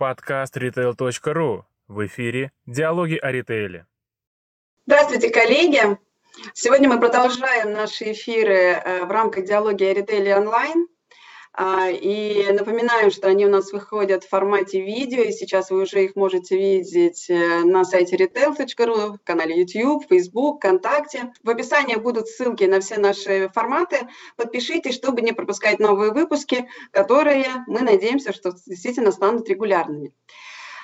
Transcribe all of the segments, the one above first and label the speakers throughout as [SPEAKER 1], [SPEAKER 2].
[SPEAKER 1] Подкаст retail.ru. В эфире «Диалоги о ритейле».
[SPEAKER 2] Здравствуйте, коллеги! Сегодня мы продолжаем наши эфиры э, в рамках «Диалоги о ритейле онлайн». А, и напоминаю, что они у нас выходят в формате видео, и сейчас вы уже их можете видеть э, на сайте retail.ru, канале YouTube, Facebook, ВКонтакте. В описании будут ссылки на все наши форматы. Подпишитесь, чтобы не пропускать новые выпуски, которые, мы надеемся, что действительно станут регулярными.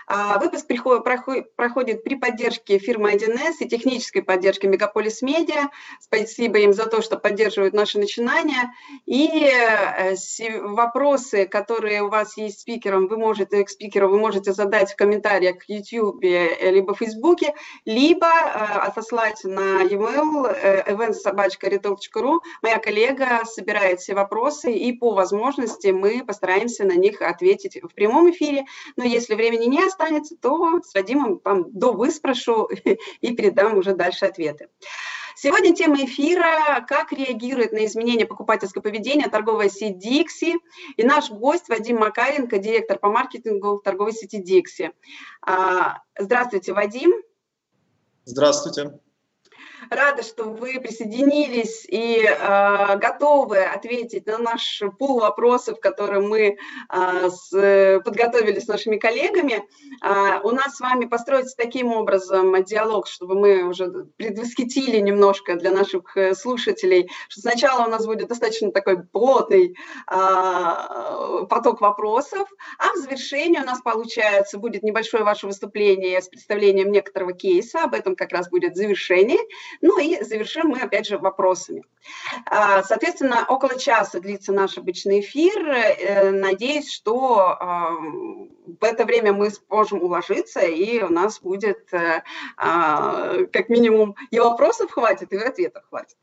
[SPEAKER 2] А, выпуск проходит при поддержке фирмы 1С и технической поддержке Мегаполис Медиа. Спасибо им за то, что поддерживают наши начинания. И э, вопросы, которые у вас есть спикером, вы можете, к спикеру вы можете задать в комментариях в YouTube э, либо в Facebook, либо э, отослать на e-mail eventsobachka.retail.ru. Моя коллега собирает все вопросы, и по возможности мы постараемся на них ответить в прямом эфире. Но если времени не осталось, останется, то с Вадимом там до выспрошу и передам уже дальше ответы. Сегодня тема эфира «Как реагирует на изменения покупательского поведения торговая сеть Dixie?» И наш гость Вадим Макаренко, директор по маркетингу торговой сети Dixie. А, здравствуйте, Вадим.
[SPEAKER 3] Здравствуйте.
[SPEAKER 2] Рада, что вы присоединились и э, готовы ответить на наш пул вопросов, которые мы э, с, подготовили с нашими коллегами. Э, у нас с вами построится таким образом диалог, чтобы мы уже предвосхитили немножко для наших э, слушателей, что сначала у нас будет достаточно такой плотный э, поток вопросов, а в завершении у нас получается будет небольшое ваше выступление с представлением некоторого кейса, об этом как раз будет завершение. Ну и завершим мы, опять же, вопросами. А, соответственно, около часа длится наш обычный эфир. Э, надеюсь, что а, в это время мы сможем уложиться, и у нас будет э, а, как минимум и вопросов хватит, и ответов хватит.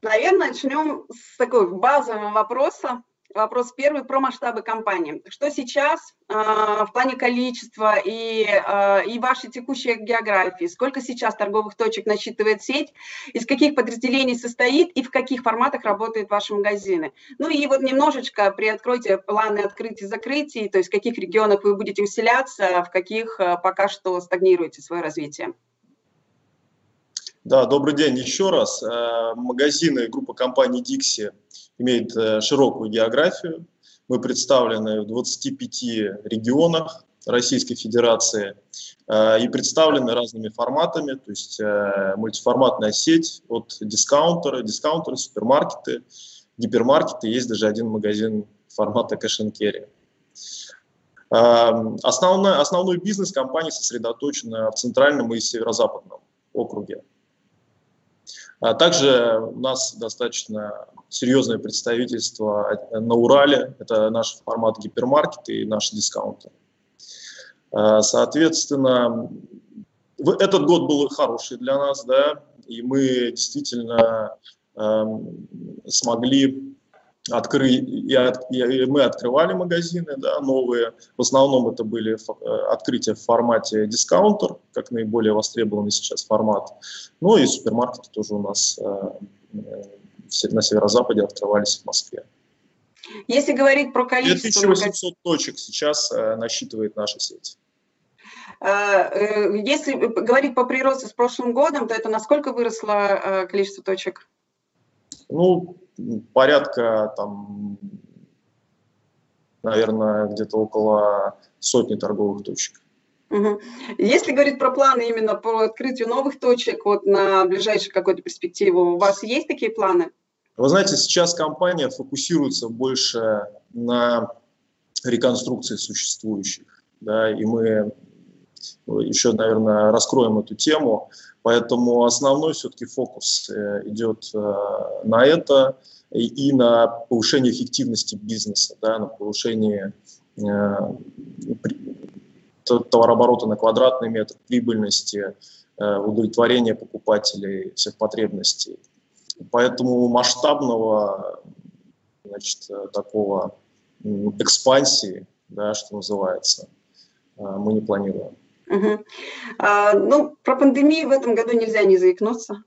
[SPEAKER 2] Наверное, начнем с такого базового вопроса. Вопрос первый про масштабы компании. Что сейчас э, в плане количества и, э, и вашей текущей географии? Сколько сейчас торговых точек насчитывает сеть? Из каких подразделений состоит и в каких форматах работают ваши магазины? Ну и вот немножечко приоткройте планы открытий и закрытий, то есть в каких регионах вы будете усиляться, в каких пока что стагнируете свое развитие?
[SPEAKER 3] Да, добрый день еще раз. Э, магазины группы компании Dixie имеет э, широкую географию. Мы представлены в 25 регионах Российской Федерации э, и представлены разными форматами, то есть мультиформатная сеть от дискаунтера, дискаунтеры, супермаркеты, гипермаркеты, есть даже один магазин формата cash and carry. Основной, основной бизнес компании сосредоточен в центральном и северо-западном округе. А также у нас достаточно серьезное представительство на Урале. Это наш формат гипермаркета и наш дискаунтер. А, соответственно, этот год был хороший для нас, да, и мы действительно э, смогли открыть, и, от, и мы открывали магазины, да, новые. В основном это были э, открытия в формате дискаунтер, как наиболее востребованный сейчас формат. Ну и супермаркеты тоже у нас э, э, на северо-западе открывались в Москве.
[SPEAKER 2] Если говорить про количество...
[SPEAKER 3] 2800 точек сейчас насчитывает наша сеть.
[SPEAKER 2] Если говорить по приросту с прошлым годом, то это насколько выросло количество точек?
[SPEAKER 3] Ну, порядка там, наверное, где-то около сотни торговых точек.
[SPEAKER 2] Угу. Если говорить про планы именно по открытию новых точек вот на ближайшую какую-то перспективу, у вас есть такие планы?
[SPEAKER 3] Вы знаете, сейчас компания фокусируется больше на реконструкции существующих, да, и мы еще, наверное, раскроем эту тему. Поэтому основной все-таки фокус э, идет э, на это и на повышение эффективности бизнеса, да, на повышение э, товарооборота на квадратный метр, прибыльности, удовлетворения покупателей всех потребностей. Поэтому масштабного значит, такого экспансии, да, что называется, мы не планируем.
[SPEAKER 2] Угу. А, ну, про пандемию в этом году нельзя не заикнуться.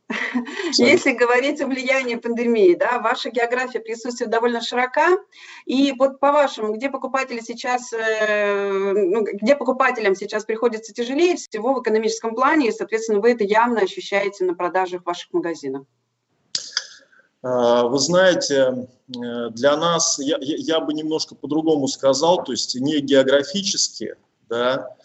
[SPEAKER 2] Если говорить о влиянии пандемии, да, ваша география присутствия довольно широка, и вот по-вашему, где покупатели сейчас, э, ну, где покупателям сейчас приходится тяжелее всего в экономическом плане, и, соответственно, вы это явно ощущаете на продажах ваших магазинов?
[SPEAKER 3] А, вы знаете, э, для нас, я, я бы немножко по-другому сказал, то есть не географически, да,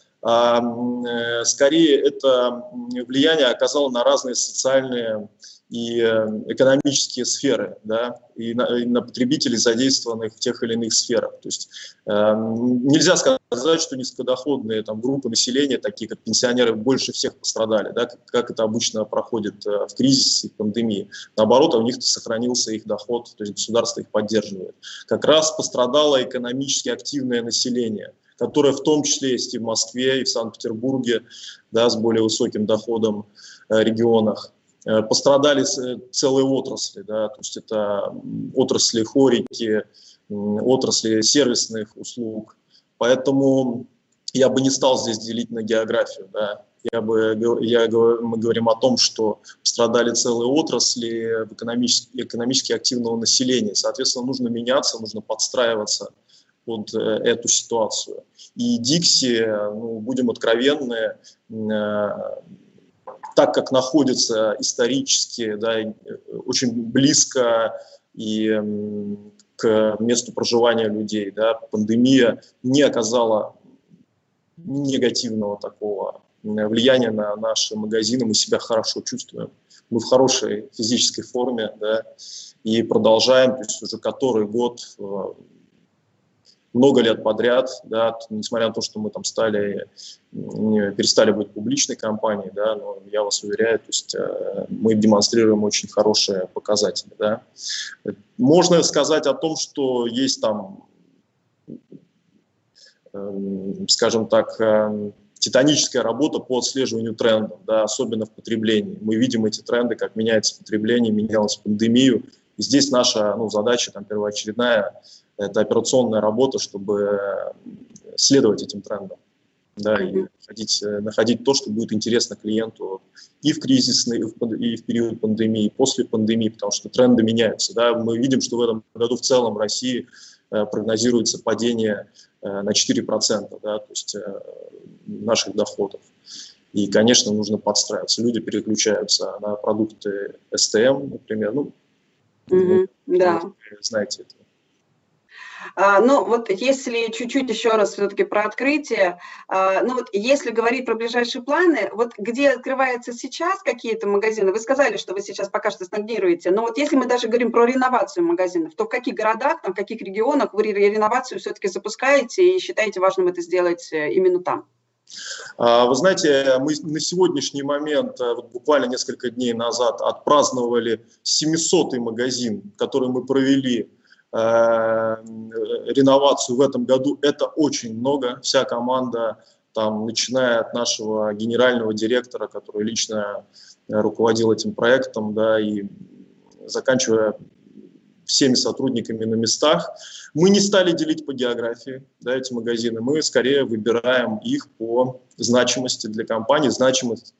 [SPEAKER 3] скорее это влияние оказало на разные социальные и э, экономические сферы, да, и на, и на потребителей, задействованных в тех или иных сферах. То есть э, нельзя сказать, что низкодоходные там, группы населения, такие как пенсионеры, больше всех пострадали, да, как, как это обычно проходит э, в кризис и пандемии. Наоборот, у них сохранился их доход, то есть государство их поддерживает. Как раз пострадало экономически активное население – которая в том числе есть и в Москве, и в Санкт-Петербурге, да, с более высоким доходом э, регионах. Э, пострадали э, целые отрасли, да, то есть это отрасли хорики, отрасли сервисных услуг. Поэтому я бы не стал здесь делить на географию. Да. Я бы, я, мы говорим о том, что пострадали целые отрасли экономически, экономически активного населения. Соответственно, нужно меняться, нужно подстраиваться под э, эту ситуацию. И Дикси, ну, будем откровенны, э, так как находится исторически да, очень близко и к месту проживания людей, да, пандемия не оказала негативного такого влияния на наши магазины, мы себя хорошо чувствуем. Мы в хорошей физической форме, да, и продолжаем, то есть уже который год э, много лет подряд, да, несмотря на то, что мы там стали, перестали быть публичной компанией, да, но я вас уверяю, то есть э, мы демонстрируем очень хорошие показатели, да. Можно сказать о том, что есть там, эм, скажем так, эм, титаническая работа по отслеживанию трендов, да, особенно в потреблении. Мы видим эти тренды, как меняется потребление, менялась пандемию. И здесь наша ну, задача там, первоочередная это операционная работа, чтобы следовать этим трендам. Да, и находить, э, находить то, что будет интересно клиенту и в кризисный, и в период пандемии, и после пандемии, потому что тренды меняются. Да. Мы видим, что в этом году в целом в России э, прогнозируется падение э, на 4% да, то есть, наших доходов. И, конечно, нужно подстраиваться. Люди переключаются на продукты СТМ, например. Ну,
[SPEAKER 2] mm-hmm, да.
[SPEAKER 3] знаете это.
[SPEAKER 2] А, ну, вот если чуть-чуть еще раз все-таки про открытие, а, ну вот если говорить про ближайшие планы, вот где открываются сейчас какие-то магазины, вы сказали, что вы сейчас пока что стагнируете, но вот если мы даже говорим про реновацию магазинов, то в каких городах, там, в каких регионах вы реновацию все-таки запускаете и считаете важным это сделать э, именно там?
[SPEAKER 3] А, вы знаете, мы на сегодняшний момент, э, вот буквально несколько дней назад, отпраздновали 700-й магазин, который мы провели реновацию в этом году, это очень много. Вся команда, там, начиная от нашего генерального директора, который лично э, руководил этим проектом, да, и заканчивая всеми сотрудниками на местах. Мы не стали делить по географии да, эти магазины, мы скорее выбираем их по значимости для компании, значимости,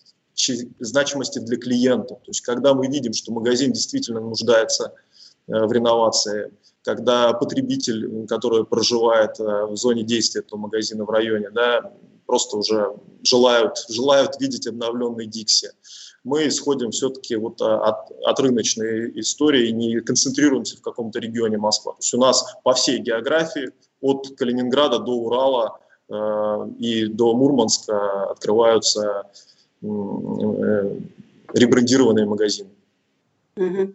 [SPEAKER 3] значимости для клиента. То есть когда мы видим, что магазин действительно нуждается э, в реновации, когда потребитель, который проживает э, в зоне действия этого магазина в районе, да, просто уже желают, желают видеть обновленный Дикси. Мы исходим все-таки вот а, от, от рыночной истории не концентрируемся в каком-то регионе Москвы. То есть у нас по всей географии от Калининграда до Урала э, и до Мурманска открываются э, ребрендированные магазины.
[SPEAKER 2] Угу.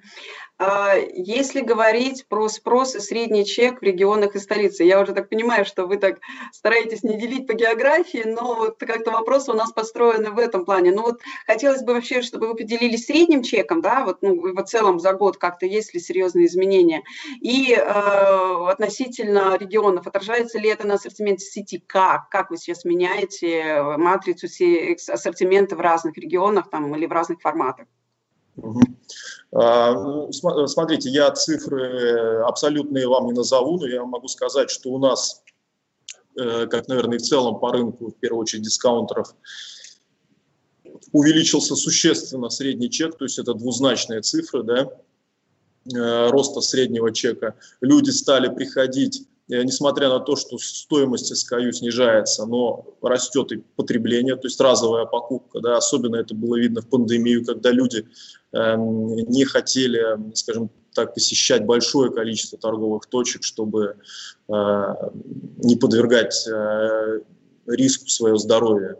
[SPEAKER 2] А, если говорить про спрос и средний чек в регионах и столице, я уже так понимаю, что вы так стараетесь не делить по географии, но вот как-то вопросы у нас построены в этом плане. Ну вот хотелось бы вообще, чтобы вы поделились средним чеком, да, вот ну, в целом за год как-то есть ли серьезные изменения, и э, относительно регионов, отражается ли это на ассортименте сети, как, как вы сейчас меняете матрицу ассортимента в разных регионах там, или в разных форматах?
[SPEAKER 3] А, ну, смотрите, я цифры абсолютные вам не назову, но я могу сказать, что у нас как, наверное, в целом по рынку, в первую очередь, дискаунтеров, увеличился существенно средний чек, то есть это двузначные цифры, да, роста среднего чека. Люди стали приходить несмотря на то, что стоимость SKU снижается, но растет и потребление, то есть разовая покупка, да, особенно это было видно в пандемию, когда люди э, не хотели, скажем так, посещать большое количество торговых точек, чтобы э, не подвергать э, риску свое здоровье.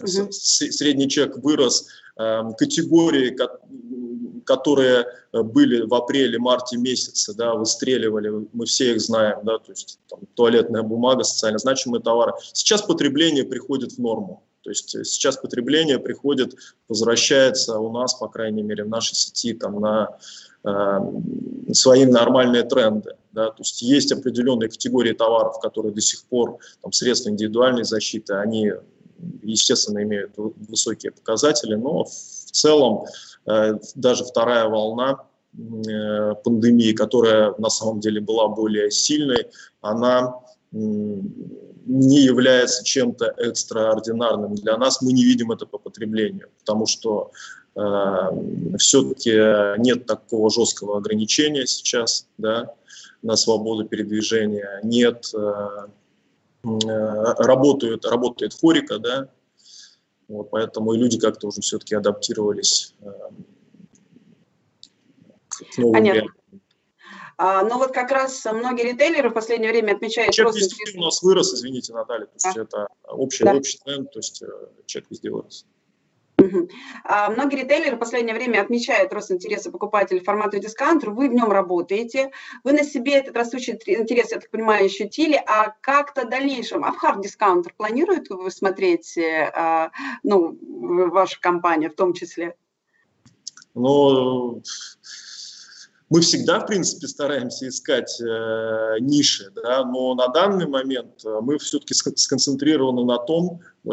[SPEAKER 3] Угу. Средний чек вырос, э, категории, которые э, были в апреле-марте месяце, да, выстреливали, мы все их знаем, да, то есть там, туалетная бумага, социально значимые товары. Сейчас потребление приходит в норму. То есть э, сейчас потребление приходит, возвращается у нас, по крайней мере, в нашей сети там, на э, свои нормальные тренды. Да? То есть есть определенные категории товаров, которые до сих пор, там, средства индивидуальной защиты, они, естественно, имеют высокие показатели, но в целом Э, даже вторая волна э, пандемии, которая на самом деле была более сильной, она не является чем-то экстраординарным для нас. Мы не видим это по потреблению, потому что э, все-таки нет такого жесткого ограничения сейчас да, на свободу передвижения, нет, э, э, работает, работает хорика, да, вот, поэтому и люди как-то уже все-таки адаптировались э,
[SPEAKER 2] к новым Понятно. А, ну вот как раз многие ритейлеры в последнее время отмечают...
[SPEAKER 3] Чек везде у нас вырос, извините, Наталья, то есть а? это общий, да. общий тренд, то есть э, чек везде вырос.
[SPEAKER 2] А, многие ритейлеры в последнее время отмечают рост интереса покупателей в формату дискаунтер, вы в нем работаете, вы на себе этот растущий интерес, я так понимаю, ощутили, а как-то в дальнейшем, а в хард дискаунтер планирует вы смотреть, э, а, ну, ваша компания в том числе?
[SPEAKER 3] Ну, мы всегда, в принципе, стараемся искать э, ниши, да, но на данный момент э, мы все-таки сконцентрированы на том, э,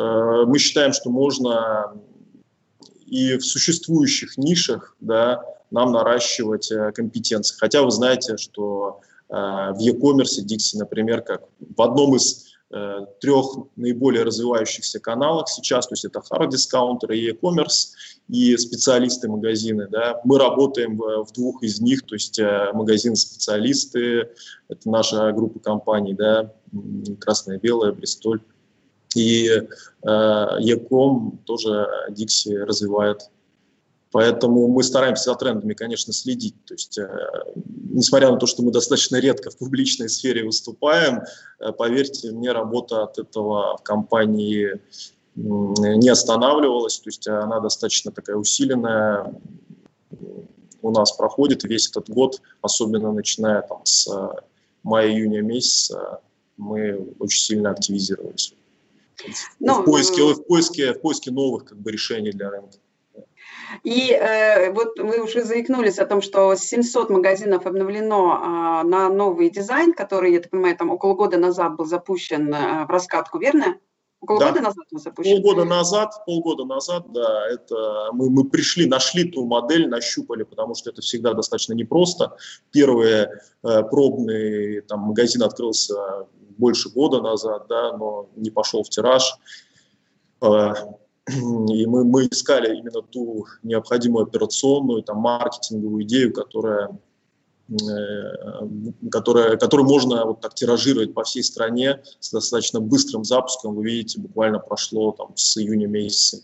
[SPEAKER 3] мы считаем, что можно и в существующих нишах да, нам наращивать э, компетенции. Хотя вы знаете, что э, в e-commerce Dixie, например, как в одном из э, трех наиболее развивающихся каналах сейчас, то есть это hard discounter и e-commerce, и специалисты магазины. Да. Мы работаем в, в двух из них, то есть э, магазин-специалисты, это наша группа компаний, да, красное, белое, Бристоль, и э, Яком тоже Dixie развивает. Поэтому мы стараемся за трендами, конечно, следить. То есть, э, несмотря на то, что мы достаточно редко в публичной сфере выступаем, э, поверьте мне, работа от этого в компании не останавливалась. То есть она достаточно такая усиленная у нас проходит весь этот год, особенно начиная там, с мая-июня месяца, мы очень сильно активизировались. Ну, в, поиске, в, поиске, в поиске новых как бы, решений для рынка.
[SPEAKER 2] И э, вот вы уже заикнулись о том, что 700 магазинов обновлено э, на новый дизайн, который, я так понимаю, там около года назад был запущен э, в раскатку, верно?
[SPEAKER 3] Около да. года назад он запущен? Полгода назад, полгода назад, да, это мы, мы пришли, нашли ту модель, нащупали, потому что это всегда достаточно непросто. Первые э, пробный там, магазин открылся больше года назад, да, но не пошел в тираж. Э, и мы, мы искали именно ту необходимую операционную, там, маркетинговую идею, которая, э, которая, которую можно вот так тиражировать по всей стране с достаточно быстрым запуском. Вы видите, буквально прошло там, с июня месяца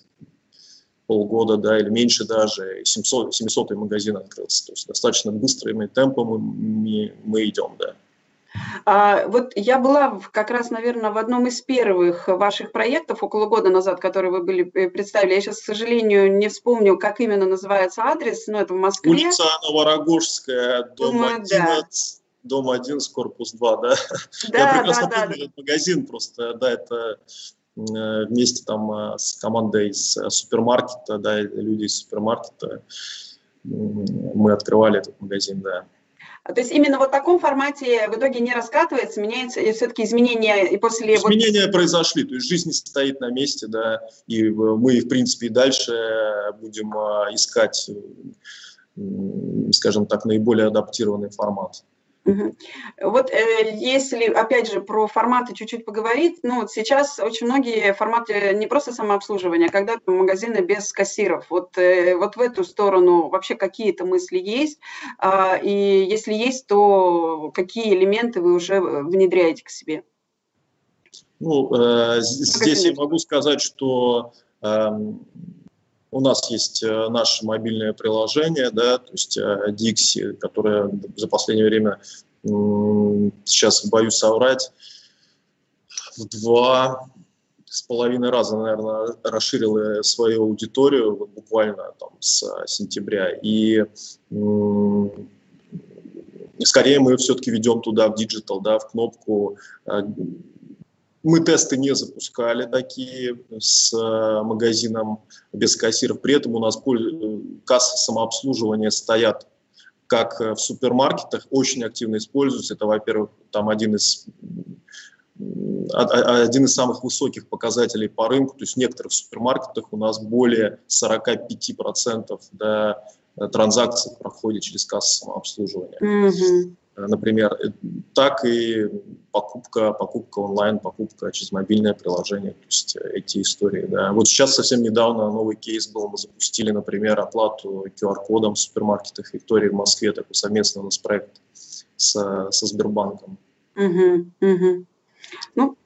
[SPEAKER 3] полгода, да, или меньше даже, 700, 700 магазин открылся. То есть достаточно быстрыми темпами мы, мы идем, да.
[SPEAKER 2] А, вот я была как раз, наверное, в одном из первых ваших проектов около года назад, который вы были э, представили. Я сейчас, к сожалению, не вспомню, как именно называется адрес, но это в Москве.
[SPEAKER 3] Улица Новорогожская, дом Думаю, 11. Да. Дом 11, корпус 2, да? да Я прекрасно да, помню да. этот магазин, просто, да, это э, вместе там э, с командой из супермаркета, да, люди из супермаркета, мы открывали этот магазин, да.
[SPEAKER 2] А, то есть именно вот в таком формате в итоге не раскатывается, меняется, и все-таки изменения и после...
[SPEAKER 3] Изменения вот... произошли, то есть жизнь не стоит на месте, да, и мы, в принципе, и дальше будем а, искать, скажем так, наиболее адаптированный формат.
[SPEAKER 2] Вот э, если, опять же, про форматы чуть-чуть поговорить, ну вот сейчас очень многие форматы не просто самообслуживания, а когда магазины без кассиров. Вот, э, вот в эту сторону вообще какие-то мысли есть? А, и если есть, то какие элементы вы уже внедряете к себе?
[SPEAKER 3] Ну, э, здесь я могу сказать, что э, у нас есть э, наше мобильное приложение, да, то есть э, Dixie, которое за последнее время, сейчас боюсь соврать, в два с половиной раза, наверное, расширила свою аудиторию вот буквально там с сентября. И скорее мы все-таки ведем туда в digital, да, в кнопку э, мы тесты не запускали такие с э, магазином без кассиров. При этом у нас кассы самообслуживания стоят как в супермаркетах, очень активно используются. Это, во-первых, там один из один из самых высоких показателей по рынку, то есть в некоторых супермаркетах у нас более 45% да, транзакций проходит через кассу самообслуживания. Mm-hmm. Например, э, так и покупка, покупка онлайн, покупка через мобильное приложение, то есть э, эти истории. Да. Вот сейчас совсем недавно новый кейс был, мы запустили, например, оплату QR-кодом в супермаркетах Виктории в Москве, такой совместный у нас проект с, со Сбербанком.
[SPEAKER 2] Угу, угу. Ну,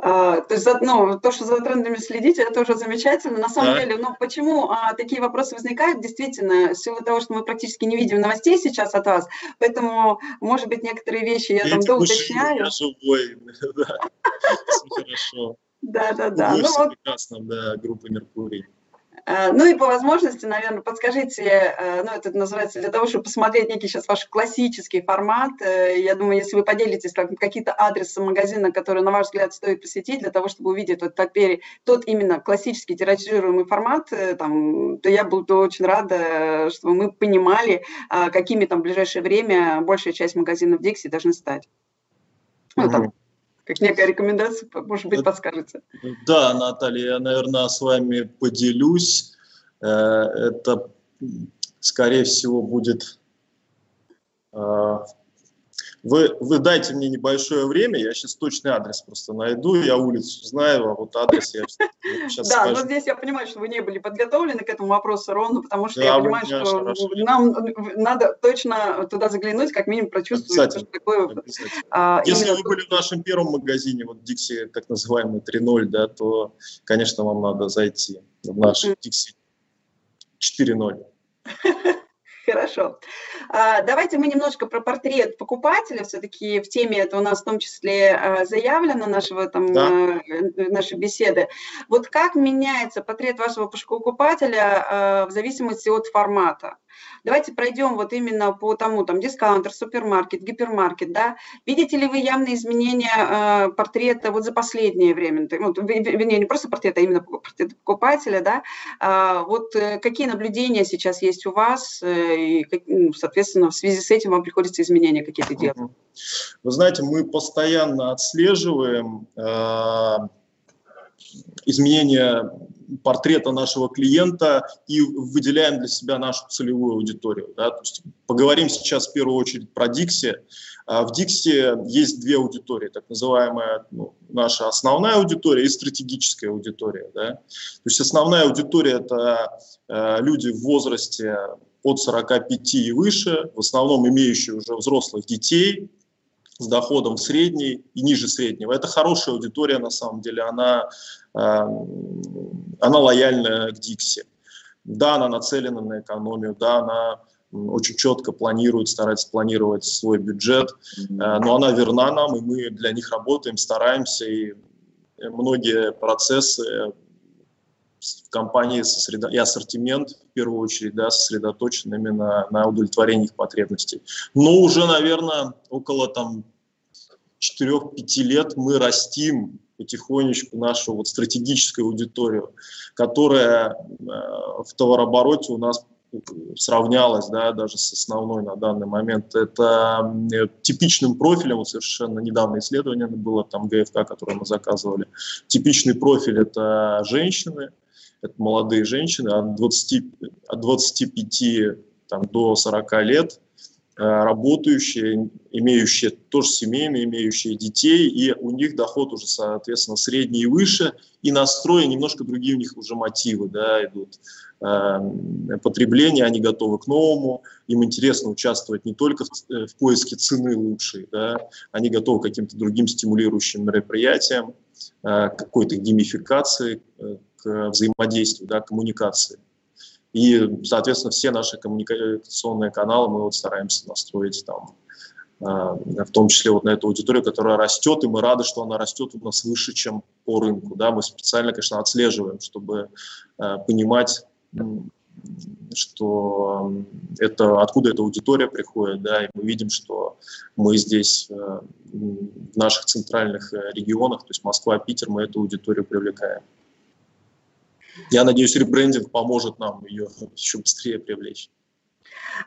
[SPEAKER 2] то есть, ну, то, что за трендами следите, это уже замечательно. На самом да. деле, ну, почему а, такие вопросы возникают? Действительно, в силу того, что мы практически не видим новостей сейчас от вас, поэтому, может быть, некоторые вещи я, я там доуточняю. Я живой, да, все хорошо. Да, да, да. Ну, вот... прекрасно, да, группа Меркурий. Э, ну и по возможности, наверное, подскажите, э, ну это называется для того, чтобы посмотреть некий сейчас ваш классический формат. Э, я думаю, если вы поделитесь там, какие-то адресы магазина, которые, на ваш взгляд, стоит посетить для того, чтобы увидеть тот, тот именно классический тиражируемый формат, там, то я буду очень рада, чтобы мы понимали, какими там в ближайшее время большая часть магазинов Dixie должны стать. Ну, там, как некая рекомендация, может быть, подскажете.
[SPEAKER 3] Да, Наталья, я, наверное, с вами поделюсь. Э, это, скорее всего, будет э, вы, вы дайте мне небольшое время, я сейчас точный адрес просто найду, я улицу знаю, а вот адрес я
[SPEAKER 2] сейчас Да, но здесь я понимаю, что вы не были подготовлены к этому вопросу ровно, потому что я понимаю, что нам надо точно туда заглянуть, как минимум прочувствовать, что такое.
[SPEAKER 3] А, Если вы были в нашем первом магазине, вот Dixie, так называемый 3.0, да, то, конечно, вам надо зайти в наш Dixie 4.0.
[SPEAKER 2] Хорошо. А, давайте мы немножко про портрет покупателя. Все-таки в теме это у нас в том числе а, заявлено нашего, там, да. А, нашей беседы. Вот как меняется портрет вашего покупателя в зависимости от формата? Давайте пройдем вот именно по тому, там, дискаунтер, супермаркет, гипермаркет, да. Видите ли вы явные изменения э, портрета вот за последнее время? Вот, вернее, не просто портрета, а именно портрета покупателя, да. А, вот э, какие наблюдения сейчас есть у вас, э, и, ну, соответственно, в связи с этим вам приходится изменения какие-то делать?
[SPEAKER 3] Вы знаете, мы постоянно отслеживаем э, изменения портрета нашего клиента и выделяем для себя нашу целевую аудиторию. Да? То есть поговорим сейчас в первую очередь про Dixie. А, в Dixie есть две аудитории, так называемая ну, наша основная аудитория и стратегическая аудитория. Да? То есть основная аудитория – это э, люди в возрасте от 45 и выше, в основном имеющие уже взрослых детей, с доходом средней и ниже среднего. Это хорошая аудитория, на самом деле, она, эм, она лояльна к Дикси. Да, она нацелена на экономию, да, она очень четко планирует, старается планировать свой бюджет, э, но она верна нам, и мы для них работаем, стараемся, и многие процессы в компании сосредо... и ассортимент, в первую очередь, да, сосредоточен именно на удовлетворении их потребностей. Но уже, наверное, около там 4-5 лет мы растим потихонечку нашу вот стратегическую аудиторию, которая э, в товарообороте у нас сравнялась да, даже с основной на данный момент. Это э, типичным профилем, вот совершенно недавно исследование было, там ГФК, которое мы заказывали. Типичный профиль – это женщины, это молодые женщины от, 20, от 25 там, до 40 лет. работающие, имеющие тоже семейные, имеющие детей, и у них доход уже, соответственно, средний и выше, и настрои немножко другие у них уже мотивы да, идут. Эм, потребления, они готовы к новому, им интересно участвовать не только в, э, в поиске цены лучшей, да, они готовы к каким-то другим стимулирующим мероприятиям, э, какой-то геймификации, э, к взаимодействию, да, коммуникации. И, соответственно, все наши коммуникационные каналы мы вот стараемся настроить там, в том числе вот на эту аудиторию, которая растет, и мы рады, что она растет у нас выше, чем по рынку. Да? Мы специально, конечно, отслеживаем, чтобы понимать, что это откуда эта аудитория приходит, да, и мы видим, что мы здесь э, в наших центральных э, регионах, то есть Москва, Питер, мы эту аудиторию привлекаем. Я надеюсь, ребрендинг поможет нам ее еще быстрее привлечь.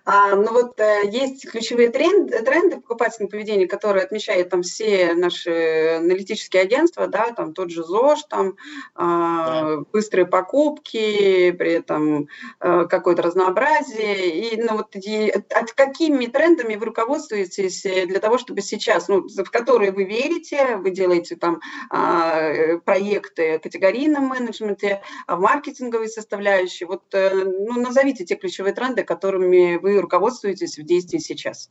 [SPEAKER 2] А, ну вот э, есть ключевые тренды, тренды в покупательном поведении, которые отмечают там все наши аналитические агентства, да, там тот же ЗОЖ, там а, быстрые покупки, при этом а, какое-то разнообразие. И, ну, вот, и, от какими трендами вы руководствуетесь для того, чтобы сейчас, ну, в которые вы верите, вы делаете там а, проекты в категорийном менеджменте, в маркетинговой составляющей. Вот, ну, назовите те ключевые тренды, которыми вы руководствуетесь в действии сейчас?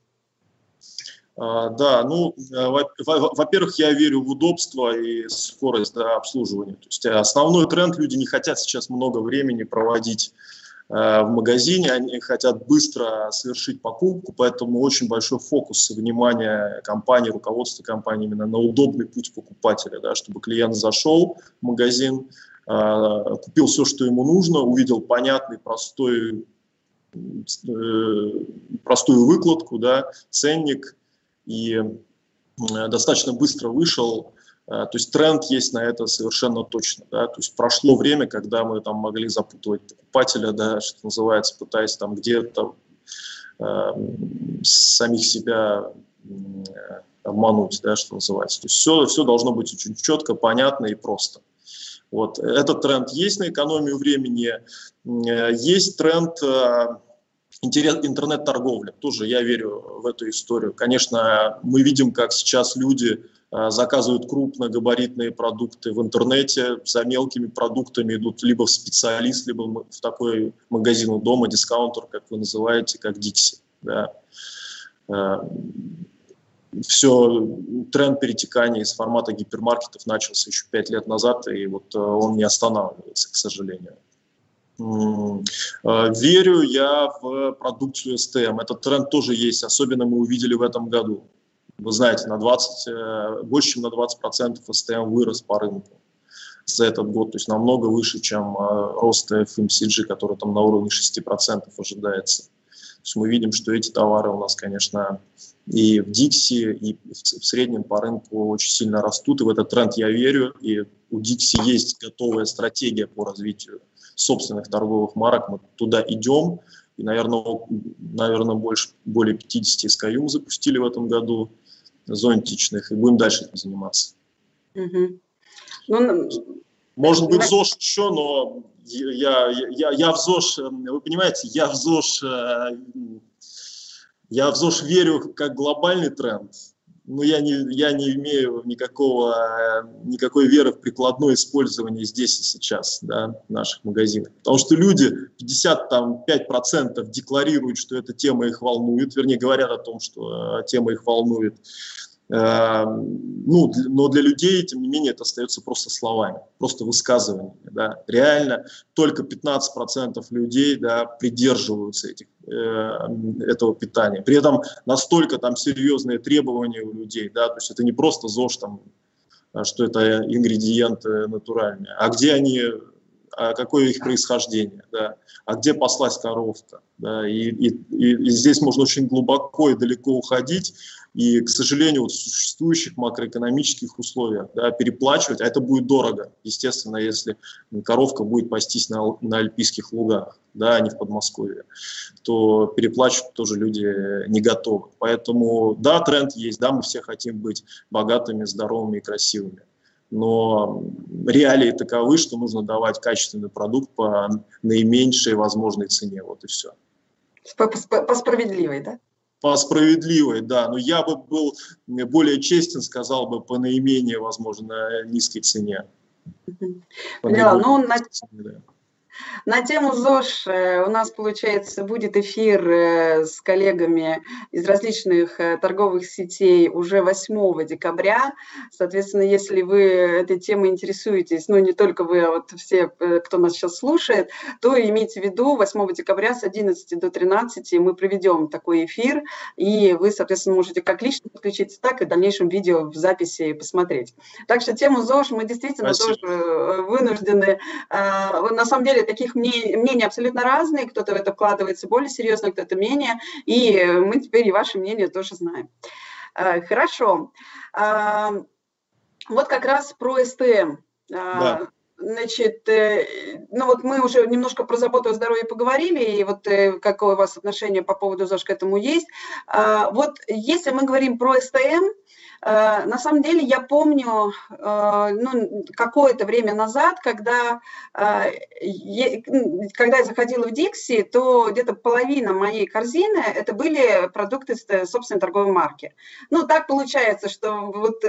[SPEAKER 3] А, да, ну, э, во-первых, я верю в удобство и скорость да, обслуживания. То есть основной тренд, люди не хотят сейчас много времени проводить э, в магазине, они хотят быстро совершить покупку, поэтому очень большой фокус внимания компании, руководства компании именно на удобный путь покупателя, да, чтобы клиент зашел в магазин, э, купил все, что ему нужно, увидел понятный, простой Э, простую выкладку, да, ценник, и э, достаточно быстро вышел. Э, то есть тренд есть на это совершенно точно. Да? То есть прошло время, когда мы там могли запутывать покупателя, да, что называется, пытаясь там где-то э, самих себя э, обмануть, да, что называется. То есть все, все должно быть очень четко, понятно и просто. Вот. Этот тренд есть на экономию времени. Э, есть тренд э, интернет-торговли. Тоже я верю в эту историю. Конечно, мы видим, как сейчас люди э, заказывают крупногабаритные продукты в интернете, за мелкими продуктами идут либо в специалист, либо в такой магазин у дома, дискаунтер, как вы называете, как Dixie. Да все, тренд перетекания из формата гипермаркетов начался еще пять лет назад, и вот э, он не останавливается, к сожалению. Э, верю я в продукцию STM. Этот тренд тоже есть, особенно мы увидели в этом году. Вы знаете, на 20, э, больше, чем на 20% STM вырос по рынку за этот год, то есть намного выше, чем рост FMCG, который там на уровне 6% ожидается. То есть мы видим, что эти товары у нас, конечно, и в Dixie, и в среднем по рынку очень сильно растут, и в этот тренд я верю, и у Dixie есть готовая стратегия по развитию собственных торговых марок, мы туда идем, и, наверное, наверное больше, более 50 SKU запустили в этом году, зонтичных, и будем дальше этим заниматься. Угу. Ну, Может быть, ЗОЖ еще, но я, я, я в ЗОЖ, вы понимаете, я в ЗОЖ э, я в ЗОЖ верю как глобальный тренд, но я не, я не имею никакого, никакой веры в прикладное использование здесь и сейчас да, наших магазинах. Потому что люди, 55% декларируют, что эта тема их волнует, вернее, говорят о том, что э, тема их волнует. Эм, ну, но для людей, тем не менее, это остается просто словами, просто высказываниями. Да. Реально только 15% людей да, придерживаются этих, э, этого питания. При этом настолько там серьезные требования у людей, да, то есть это не просто ЗОЖ, там, а что это ингредиенты натуральные, а где они а какое их происхождение, да, а где паслась коровка. Да, и, и, и здесь можно очень глубоко и далеко уходить, и, к сожалению, вот в существующих макроэкономических условиях да, переплачивать, а это будет дорого, естественно, если коровка будет пастись на, на альпийских лугах, да, а не в Подмосковье, то переплачивать тоже люди не готовы. Поэтому, да, тренд есть, да, мы все хотим быть богатыми, здоровыми и красивыми но реалии таковы, что нужно давать качественный продукт по наименьшей возможной цене, вот и все.
[SPEAKER 2] По, по, по справедливой, да?
[SPEAKER 3] По справедливой, да, но я бы был более честен, сказал бы по наименее, возможно, низкой цене.
[SPEAKER 2] Ну, на... да. На тему ЗОЖ э, у нас, получается, будет эфир э, с коллегами из различных э, торговых сетей уже 8 декабря. Соответственно, если вы этой темой интересуетесь, ну, не только вы, а вот все, кто нас сейчас слушает, то имейте в виду, 8 декабря с 11 до 13 мы проведем такой эфир, и вы, соответственно, можете как лично подключиться, так и в дальнейшем видео в записи посмотреть. Так что тему ЗОЖ мы действительно Спасибо. тоже вынуждены, на самом деле, таких мнений, мнения абсолютно разные, кто-то в это вкладывается более серьезно, кто-то менее, и мы теперь и ваше мнение тоже знаем. А, хорошо. А, вот как раз про СТМ. А, да. Значит, э, ну вот мы уже немножко про заботу о здоровье поговорили, и вот э, какое у вас отношение по поводу ЗОЖ к этому есть. Вот если мы говорим про СТМ, Э, на самом деле я помню э, ну, какое-то время назад, когда, э, когда я заходила в Дикси, то где-то половина моей корзины это были продукты собственной торговой марки. Ну, так получается, что вот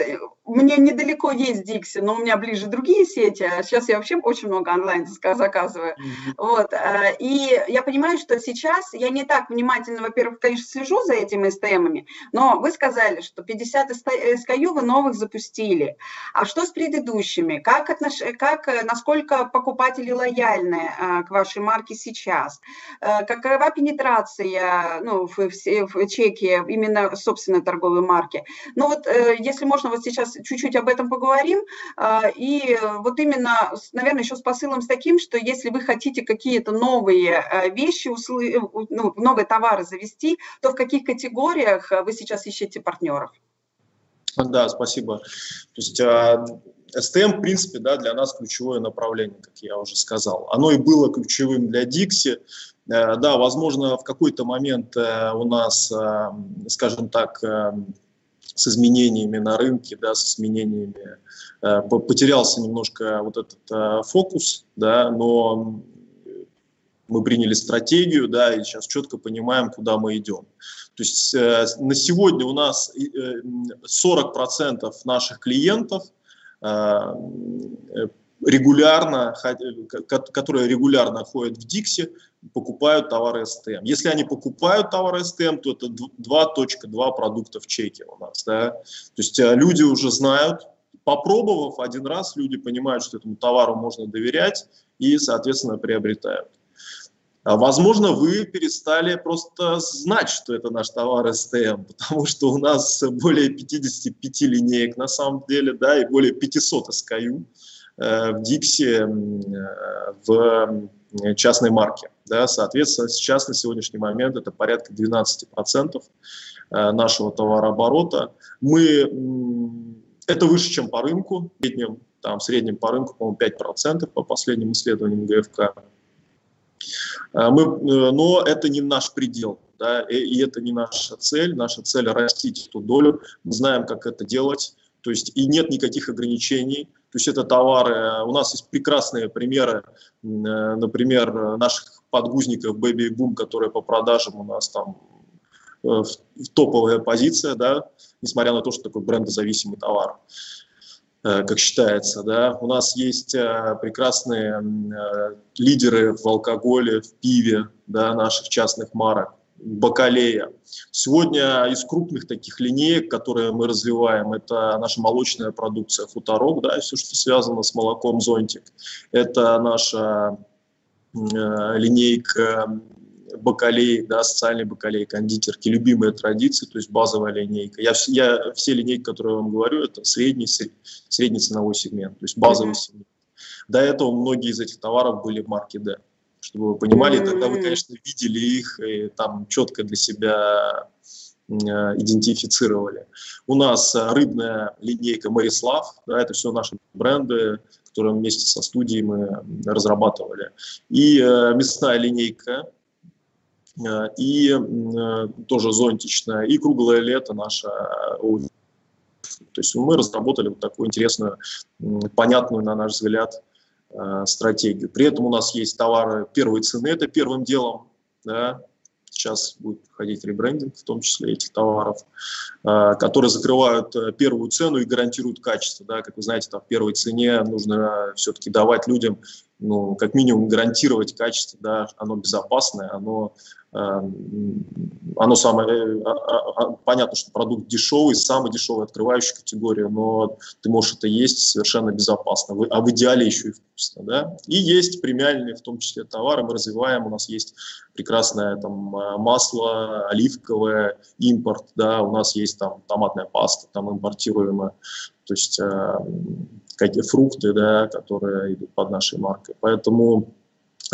[SPEAKER 2] мне недалеко есть Дикси, но у меня ближе другие сети, а сейчас я вообще очень много онлайн заказываю. Mm-hmm. Вот. И я понимаю, что сейчас я не так внимательно, во-первых, конечно, слежу за этими STM-ами, но вы сказали, что 50 SKU вы новых запустили. А что с предыдущими? Как, отнош... как э, насколько покупатели лояльны а, к вашей марке сейчас? Какова пенетрация ну, в, в, в чеке именно собственной торговой марки? Ну вот, если можно, вот сейчас чуть-чуть об этом поговорим. И вот именно, наверное, еще с посылом с таким, что если вы хотите какие-то новые вещи, ну, новые товары завести, то в каких категориях вы сейчас ищете партнеров?
[SPEAKER 3] Да, спасибо. То есть STM, в принципе, да, для нас ключевое направление, как я уже сказал. Оно и было ключевым для Dixie. Э, да, возможно, в какой-то момент э, у нас, э, скажем так, с изменениями на рынке, да, с изменениями потерялся немножко вот этот фокус, да, но мы приняли стратегию, да, и сейчас четко понимаем, куда мы идем. То есть э, на сегодня у нас э, 40% наших клиентов э, регулярно, которые регулярно ходят в Дикси, покупают товары СТМ. Если они покупают товары СТМ, то это 2.2 продукта в чеке у нас. Да? То есть э, люди уже знают, попробовав один раз, люди понимают, что этому товару можно доверять и, соответственно, приобретают. А, возможно, вы перестали просто знать, что это наш товар СТМ, потому что у нас более 55 линеек на самом деле, да, и более 500 SKU э, в Дикси э, в частной марке. Да, соответственно, сейчас на сегодняшний момент это порядка 12% э, нашего товарооборота. Мы, это выше, чем по рынку, в среднем, там, в среднем по рынку, по-моему, 5% по последним исследованиям ГФК. А мы, э, но это не наш предел, да, и это не наша цель. Наша цель – растить эту долю. Мы знаем, как это делать. То есть и нет никаких ограничений. То есть это товары. У нас есть прекрасные примеры, э, например, наших подгузников Baby Boom, которые по продажам у нас там э, топовая позиция, да, несмотря на то, что такой брендозависимый товар. Э, как считается. Да? У нас есть э, прекрасные э, лидеры в алкоголе, в пиве да, наших частных марок. Бакалея. Сегодня из крупных таких линеек, которые мы развиваем, это наша молочная продукция хуторок, да, все, что связано с молоком зонтик. Это наша линейка бакалей, да, социальный бакалей, кондитерки, любимая традиция, то есть базовая линейка. Я, я все линейки, которые я вам говорю, это средний, средний ценовой сегмент, то есть базовый mm-hmm. сегмент. До этого многие из этих товаров были в марке D. Чтобы вы понимали, mm-hmm. тогда вы, конечно, видели их и там четко для себя э, идентифицировали. У нас э, рыбная линейка Марислав, да, это все наши бренды, которые вместе со студией мы разрабатывали. И э, мясная линейка и э, тоже зонтичная, и круглое лето наша. То есть мы разработали вот такую интересную, понятную, на наш взгляд, э, стратегию. При этом у нас есть товары первой цены, это первым делом, да, Сейчас будет проходить ребрендинг, в том числе этих товаров, э, которые закрывают э, первую цену и гарантируют качество. Да? Как вы знаете, там, в первой цене нужно все-таки давать людям, ну, как минимум, гарантировать качество, да? оно безопасное, оно оно самое, э, а, а, а, понятно, что продукт дешевый, самый дешевый, открывающий категорию, но ты можешь это есть совершенно безопасно, а в идеале еще и вкусно, да. И есть премиальные, в том числе, товары, мы развиваем, у нас есть прекрасное там э, масло оливковое, импорт, да, у нас есть там томатная паста, там импортируемая, то есть э, какие фрукты, да, которые идут под нашей маркой, поэтому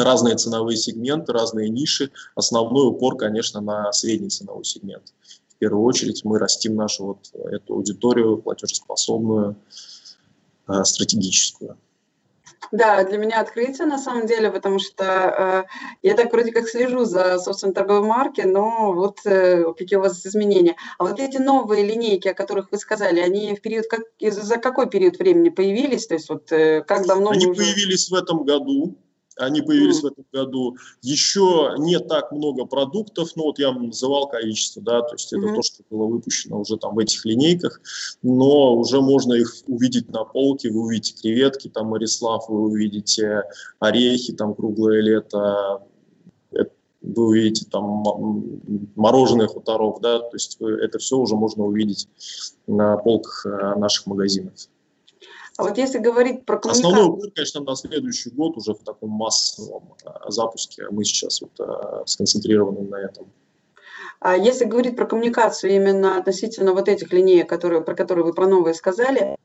[SPEAKER 3] разные ценовые сегменты, разные ниши. Основной упор, конечно, на средний ценовой сегмент. В первую очередь мы растим нашу вот эту аудиторию платежеспособную, э, стратегическую.
[SPEAKER 2] Да, для меня открытие на самом деле, потому что э, я так вроде как слежу за собственной торговой марки, но вот э, какие у вас изменения. А вот эти новые линейки, о которых вы сказали, они в период, как, за какой период времени появились? То есть вот э, как давно
[SPEAKER 3] Они уже... появились в этом году, они появились mm. в этом году. Еще не так много продуктов, ну вот я называл количество, да, то есть это mm-hmm. то, что было выпущено уже там в этих линейках, но уже можно их увидеть на полке, вы увидите креветки, там Марислав, вы увидите орехи, там круглое лето, вы увидите там мороженое хуторок, да, то есть это все уже можно увидеть на полках э, наших магазинов.
[SPEAKER 2] А вот если говорить про
[SPEAKER 3] коммуникацию... Основной упор, конечно, на следующий год уже в таком массовом а, запуске. Мы сейчас вот а, сконцентрированы на этом.
[SPEAKER 2] А если говорить про коммуникацию именно относительно вот этих линеек, которые, про которые вы про новые сказали,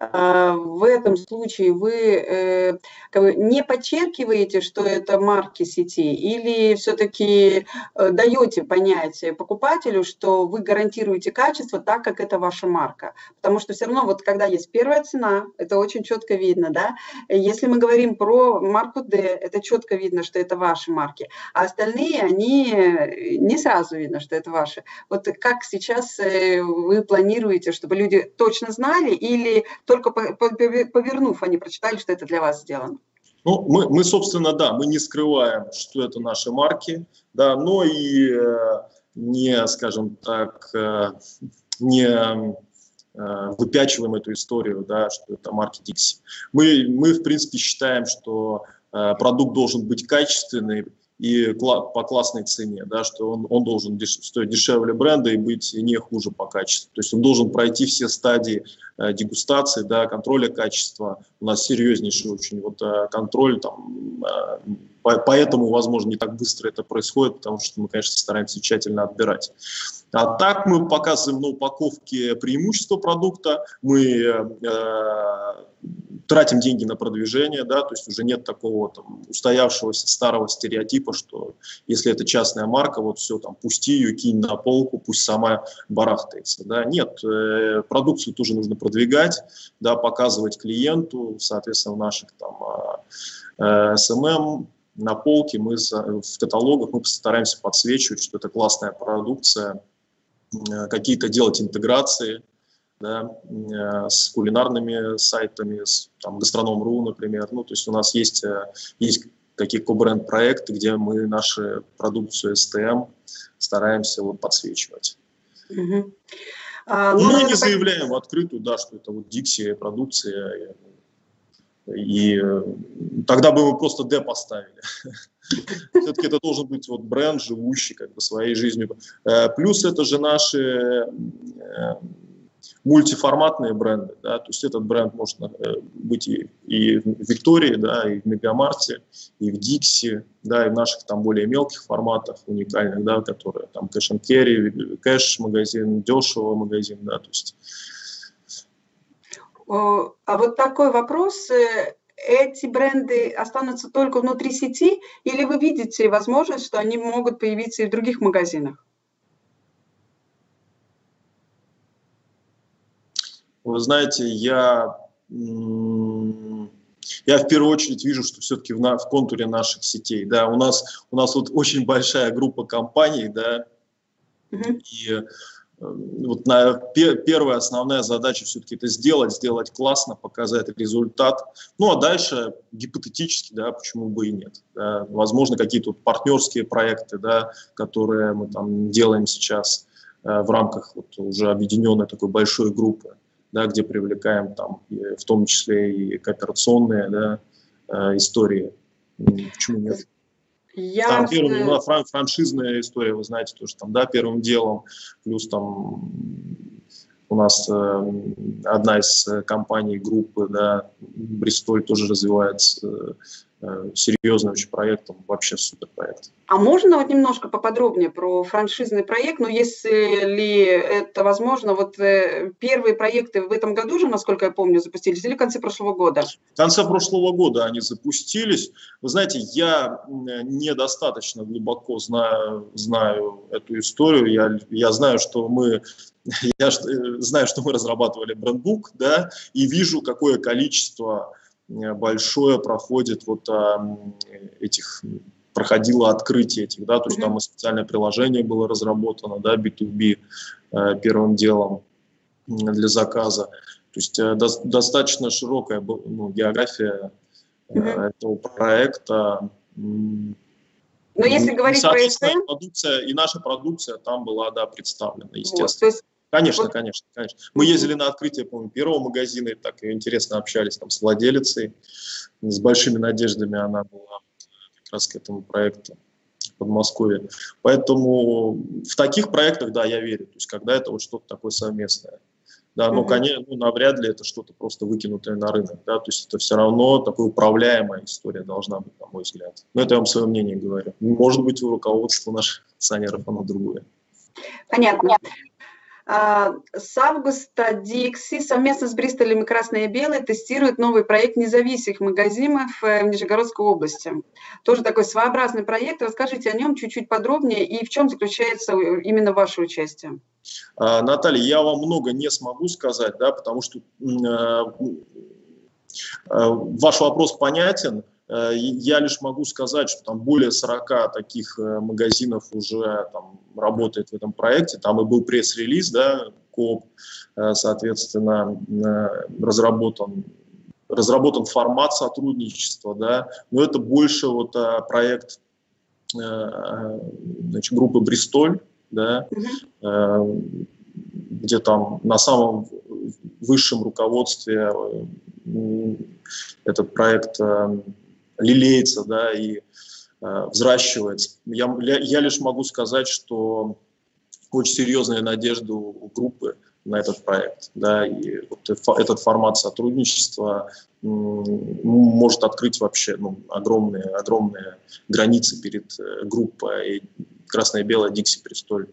[SPEAKER 2] в этом случае вы э, не подчеркиваете, что это марки сети, или все-таки э, даете понять покупателю, что вы гарантируете качество так, как это ваша марка? Потому что все равно вот когда есть первая цена, это очень четко видно, да? Если мы говорим про марку D, это четко видно, что это ваши марки, а остальные, они э, не сразу видно, что это ваши. Вот как сейчас вы планируете, чтобы люди точно знали или только повернув, они прочитали, что это для вас сделано?
[SPEAKER 3] Ну, мы, мы, собственно, да, мы не скрываем, что это наши марки, да, но и э, не, скажем так, э, не э, выпячиваем эту историю, да, что это марки Dixie. Мы, мы, в принципе, считаем, что продукт должен быть качественный, и по классной цене, да, что он, он должен деш, стоить дешевле бренда и быть не хуже по качеству. То есть он должен пройти все стадии э, дегустации, да, контроля качества. У нас серьезнейший очень вот э, контроль, там, э, поэтому, возможно, не так быстро это происходит, потому что мы, конечно, стараемся тщательно отбирать. А так мы показываем на упаковке преимущества продукта, мы э, тратим деньги на продвижение, да, то есть уже нет такого там, устоявшегося старого стереотипа, что если это частная марка, вот все, там, пусти ее, кинь на полку, пусть сама барахтается, да, нет, э, продукцию тоже нужно продвигать, да, показывать клиенту, соответственно, в наших там э, SMM, на полке мы в каталогах мы постараемся подсвечивать, что это классная продукция, э, какие-то делать интеграции, да, э, с кулинарными сайтами, с там, Гастроном.ру, например. Ну, то есть у нас есть, э, есть такие ко-бренд проекты, где мы нашу продукцию СТМ стараемся вот подсвечивать. Угу. А, ну, мы не заявляем в открытую, да, что это вот Dixie продукция, и э, тогда бы мы просто D поставили. Все-таки это должен быть вот бренд, живущий как бы своей жизнью. Плюс это же наши мультиформатные бренды, да, то есть этот бренд может э, быть и, и в Виктории, да, и в Мегамарте, и в Дикси, да, и в наших там более мелких форматах уникальных, да, которые там кэш and carry, кэш магазин, дешево магазин, да, то есть.
[SPEAKER 2] А вот такой вопрос, э, эти бренды останутся только внутри сети, или вы видите возможность, что они могут появиться и в других магазинах?
[SPEAKER 3] Вы знаете, я, я в первую очередь вижу, что все-таки в, на, в контуре наших сетей, да, у нас, у нас вот очень большая группа компаний, да, mm-hmm. и вот на, первая основная задача все-таки это сделать, сделать классно, показать результат. Ну а дальше гипотетически, да, почему бы и нет. Да, возможно, какие-то вот партнерские проекты, да, которые мы там делаем сейчас э, в рамках вот уже объединенной такой большой группы, да, где привлекаем там в том числе и кооперационные да, э, истории. Почему нет? Я там первым, ну, фран, франшизная история, вы знаете, тоже там, да, первым делом, плюс там у нас э, одна из компаний группы, да, Бристоль тоже развивается Э, серьезным очень проектом, вообще супер проект.
[SPEAKER 2] А можно вот немножко поподробнее про франшизный проект, ну если ли это возможно, вот э, первые проекты в этом году же, насколько я помню, запустились или в конце прошлого года?
[SPEAKER 3] В конце прошлого года они запустились. Вы знаете, я недостаточно глубоко знаю, знаю эту историю, я, я знаю, что мы я э, знаю, что мы разрабатывали брендбук, да, и вижу, какое количество Э, большое проходит вот а, этих проходило открытие этих, да, то есть там и специальное приложение было разработано, да, B2B э, первым делом для заказа. То есть э, до, достаточно широкая ну, география mm-hmm. этого проекта.
[SPEAKER 2] Но если говорить про SM...
[SPEAKER 3] продукция, и наша продукция там была, да, представлена, естественно. Вот, то есть Конечно, вот. конечно, конечно. Мы ездили на открытие, помню, первого магазина, и так интересно общались там с владелицей. С большими надеждами она была как раз к этому проекту в Подмосковье. Поэтому в таких проектах, да, я верю. То есть когда это вот что-то такое совместное. Да, ну, конечно, ну, навряд ли это что-то просто выкинутое на рынок, да, то есть это все равно такая управляемая история должна быть, на мой взгляд. Но это я вам свое мнение говорю. Может быть, у руководства наших акционеров оно другое.
[SPEAKER 2] Понятно. А, с августа Дикси совместно с Бристолем и Красной и Белой тестирует новый проект независимых магазинов э, в Нижегородской области. Тоже такой своеобразный проект. Расскажите о нем чуть-чуть подробнее и в чем заключается э, именно ваше участие.
[SPEAKER 3] А, Наталья, я вам много не смогу сказать, да, потому что э, ваш вопрос понятен. Э, я лишь могу сказать, что там более 40 таких э, магазинов уже там, работает в этом проекте. Там и был пресс-релиз, да, КОП, э, соответственно, разработан разработан формат сотрудничества, да, но это больше вот проект значит, группы Бристоль, да, где там на самом высшем руководстве этот проект лелеется, да, и э, взращивается. Я, я лишь могу сказать, что очень серьезная надежда у группы на этот проект, да, и вот этот формат сотрудничества может открыть вообще ну, огромные, огромные границы перед э, группой «Красное и белое Дикси Престоль»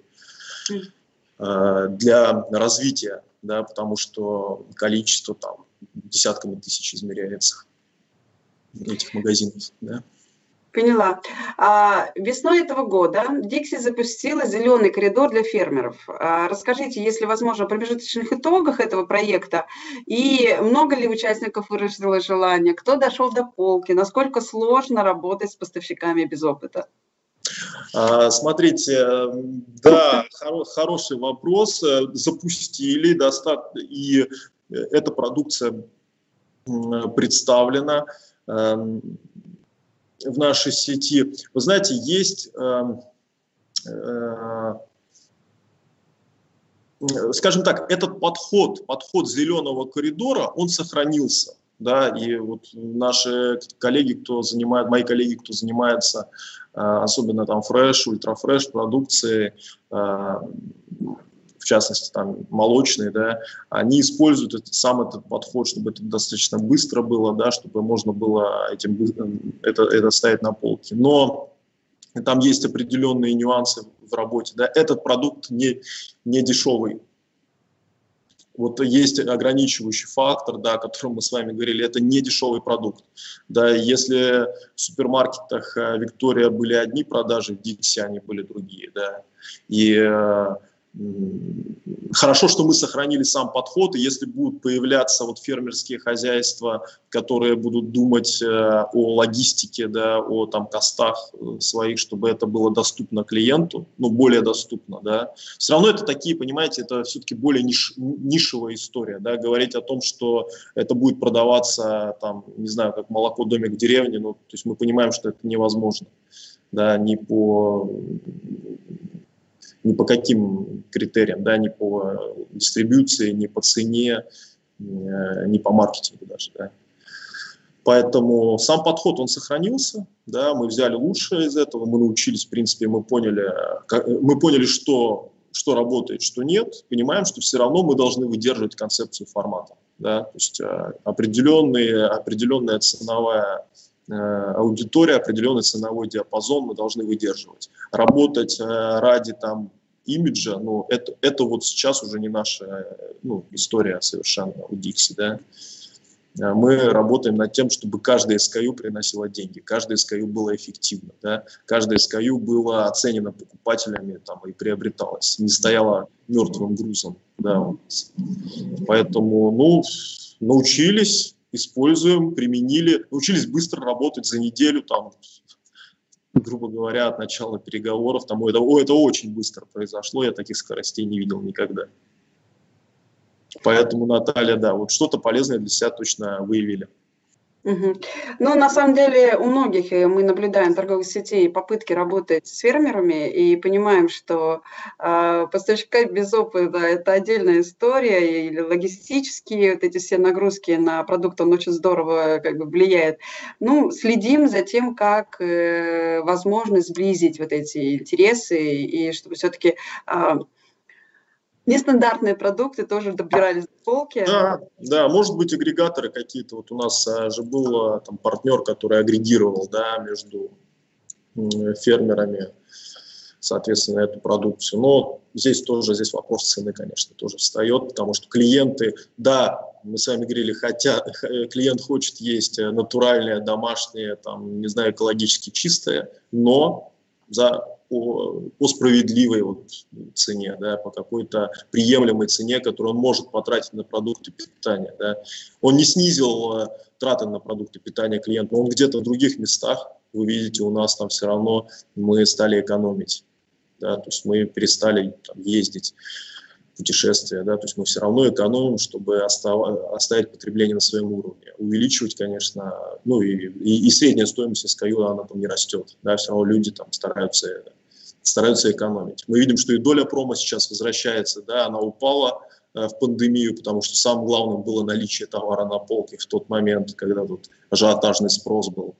[SPEAKER 3] э, для развития, да, потому что количество там десятками тысяч измеряется этих магазинов. Да?
[SPEAKER 2] Поняла. А, весной этого года Дикси запустила зеленый коридор для фермеров. А, расскажите, если возможно, о промежуточных итогах этого проекта и много ли участников выразило желание, кто дошел до полки, насколько сложно работать с поставщиками без опыта?
[SPEAKER 3] А, смотрите, да, хоро хороший вопрос. Запустили, достаточно, и эта продукция представлена. Эм, в нашей сети. Вы знаете, есть, эм, э, скажем так, этот подход, подход зеленого коридора, он сохранился. Да, и вот наши коллеги, кто занимает, мои коллеги, кто занимается э, особенно там фреш, ультрафреш продукцией, э, в частности, там, молочные, да, они используют этот, сам этот подход, чтобы это достаточно быстро было, да, чтобы можно было этим, это, это ставить на полке. Но там есть определенные нюансы в работе. Да. Этот продукт не, не дешевый. Вот есть ограничивающий фактор, да, о котором мы с вами говорили, это не дешевый продукт. Да, если в супермаркетах э, Виктория были одни продажи, в Дикси они были другие. Да. И э, Хорошо, что мы сохранили сам подход, и если будут появляться вот фермерские хозяйства, которые будут думать э, о логистике, да, о там костах э, своих, чтобы это было доступно клиенту, ну, более доступно, да, все равно это такие, понимаете, это все-таки более ниш, нишевая история, да, говорить о том, что это будет продаваться, там, не знаю, как молоко домик в деревне, ну, то есть мы понимаем, что это невозможно, да, ни по ни по каким критериям, да, ни по дистрибуции, ни по цене, ни по маркетингу даже, да. Поэтому сам подход, он сохранился, да, мы взяли лучшее из этого, мы научились, в принципе, мы поняли, мы поняли, что, что работает, что нет, понимаем, что все равно мы должны выдерживать концепцию формата, да, то есть э, определенные, определенная ценовая э, аудитория, определенный ценовой диапазон мы должны выдерживать. Работать э, ради там имиджа, ну, это, это вот сейчас уже не наша ну, история совершенно у Dixie, да. А мы работаем над тем, чтобы каждая SKU приносила деньги, каждая SKU была эффективна, да? каждая SKU была оценена покупателями там, и приобреталась, не стояла мертвым грузом. Да, Поэтому ну, научились, используем, применили, научились быстро работать за неделю, там, грубо говоря, от начала переговоров, там, это, о, это очень быстро произошло, я таких скоростей не видел никогда. Поэтому, Наталья, да, вот что-то полезное для себя точно выявили.
[SPEAKER 2] Ну, на самом деле, у многих э, мы наблюдаем торговых сетей попытки работать с фермерами и понимаем, что э, поставщика без опыта – это отдельная история, или логистические вот эти все нагрузки на продукт, он очень здорово как бы влияет. Ну, следим за тем, как э, возможно сблизить вот эти интересы, и чтобы все-таки э, а, Нестандартные продукты тоже добирались до полки.
[SPEAKER 3] Да, да, может быть агрегаторы какие-то. Вот у нас а, же был а, там партнер, который агрегировал, да, между фермерами, соответственно, эту продукцию. Но здесь тоже, здесь вопрос цены, конечно, тоже встает, потому что клиенты, да, мы с вами говорили, хотя клиент хочет есть натуральное, домашнее, там, не знаю, экологически чистое, но за по, по справедливой вот цене, да, по какой-то приемлемой цене, которую он может потратить на продукты питания. Да. Он не снизил э, траты на продукты питания клиента, но он где-то в других местах, вы видите, у нас там все равно мы стали экономить. Да, то есть мы перестали там, ездить путешествия, да, то есть мы все равно экономим, чтобы оставить потребление на своем уровне. Увеличивать, конечно, ну и, и, и средняя стоимость SKU, она там не растет, да, все равно люди там стараются стараются экономить. Мы видим, что и доля промо сейчас возвращается, да, она упала э, в пандемию, потому что самым главным было наличие товара на полке в тот момент, когда тут ажиотажный спрос был.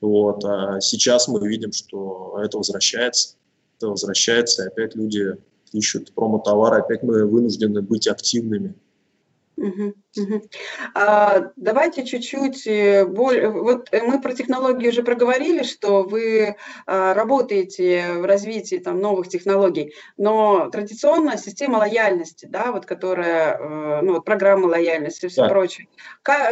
[SPEAKER 3] Вот. А сейчас мы видим, что это возвращается, это возвращается, и опять люди ищут промо-товары, опять мы вынуждены быть активными.
[SPEAKER 2] Угу, угу. А, давайте чуть-чуть э, более. Вот мы про технологии уже проговорили, что вы а, работаете в развитии там, новых технологий, но традиционная система лояльности, да, вот которая, э, ну, вот программа лояльности и все да. прочее.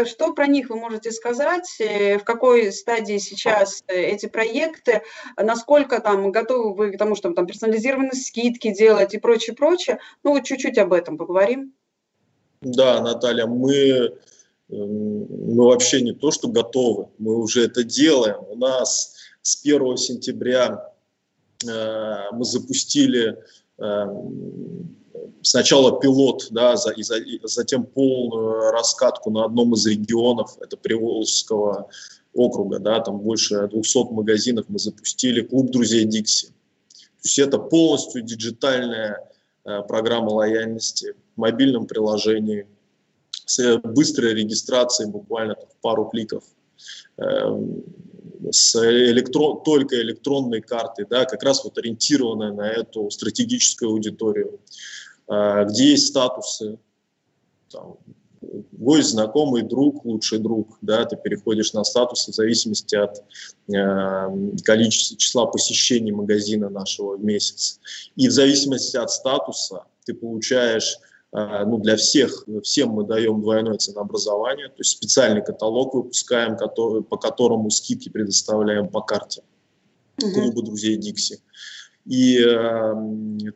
[SPEAKER 2] что про них вы можете сказать? Э, в какой стадии сейчас эти проекты? Насколько там готовы вы к тому, чтобы там персонализированные скидки делать и прочее, прочее? Ну, вот чуть-чуть об этом поговорим.
[SPEAKER 3] Да, Наталья, мы, эм, мы вообще не то, что готовы, мы уже это делаем. У нас с 1 сентября э, мы запустили э, сначала пилот, да, за, и, за, и затем полную раскатку на одном из регионов, это Приволжского округа, да, там больше 200 магазинов мы запустили, клуб друзей Дикси. То есть это полностью диджитальная программа лояльности в мобильном приложении с быстрой регистрацией буквально в пару кликов эм, с электрон, только электронной картой, да, как раз вот ориентированная на эту стратегическую аудиторию, э, где есть статусы, там, гость, знакомый, друг, лучший друг, да, ты переходишь на статус в зависимости от э, количества, числа посещений магазина нашего в месяц. И в зависимости от статуса ты получаешь, э, ну, для всех, всем мы даем двойное ценообразование, то есть специальный каталог выпускаем, который, по которому скидки предоставляем по карте клуба друзей Дикси. и э,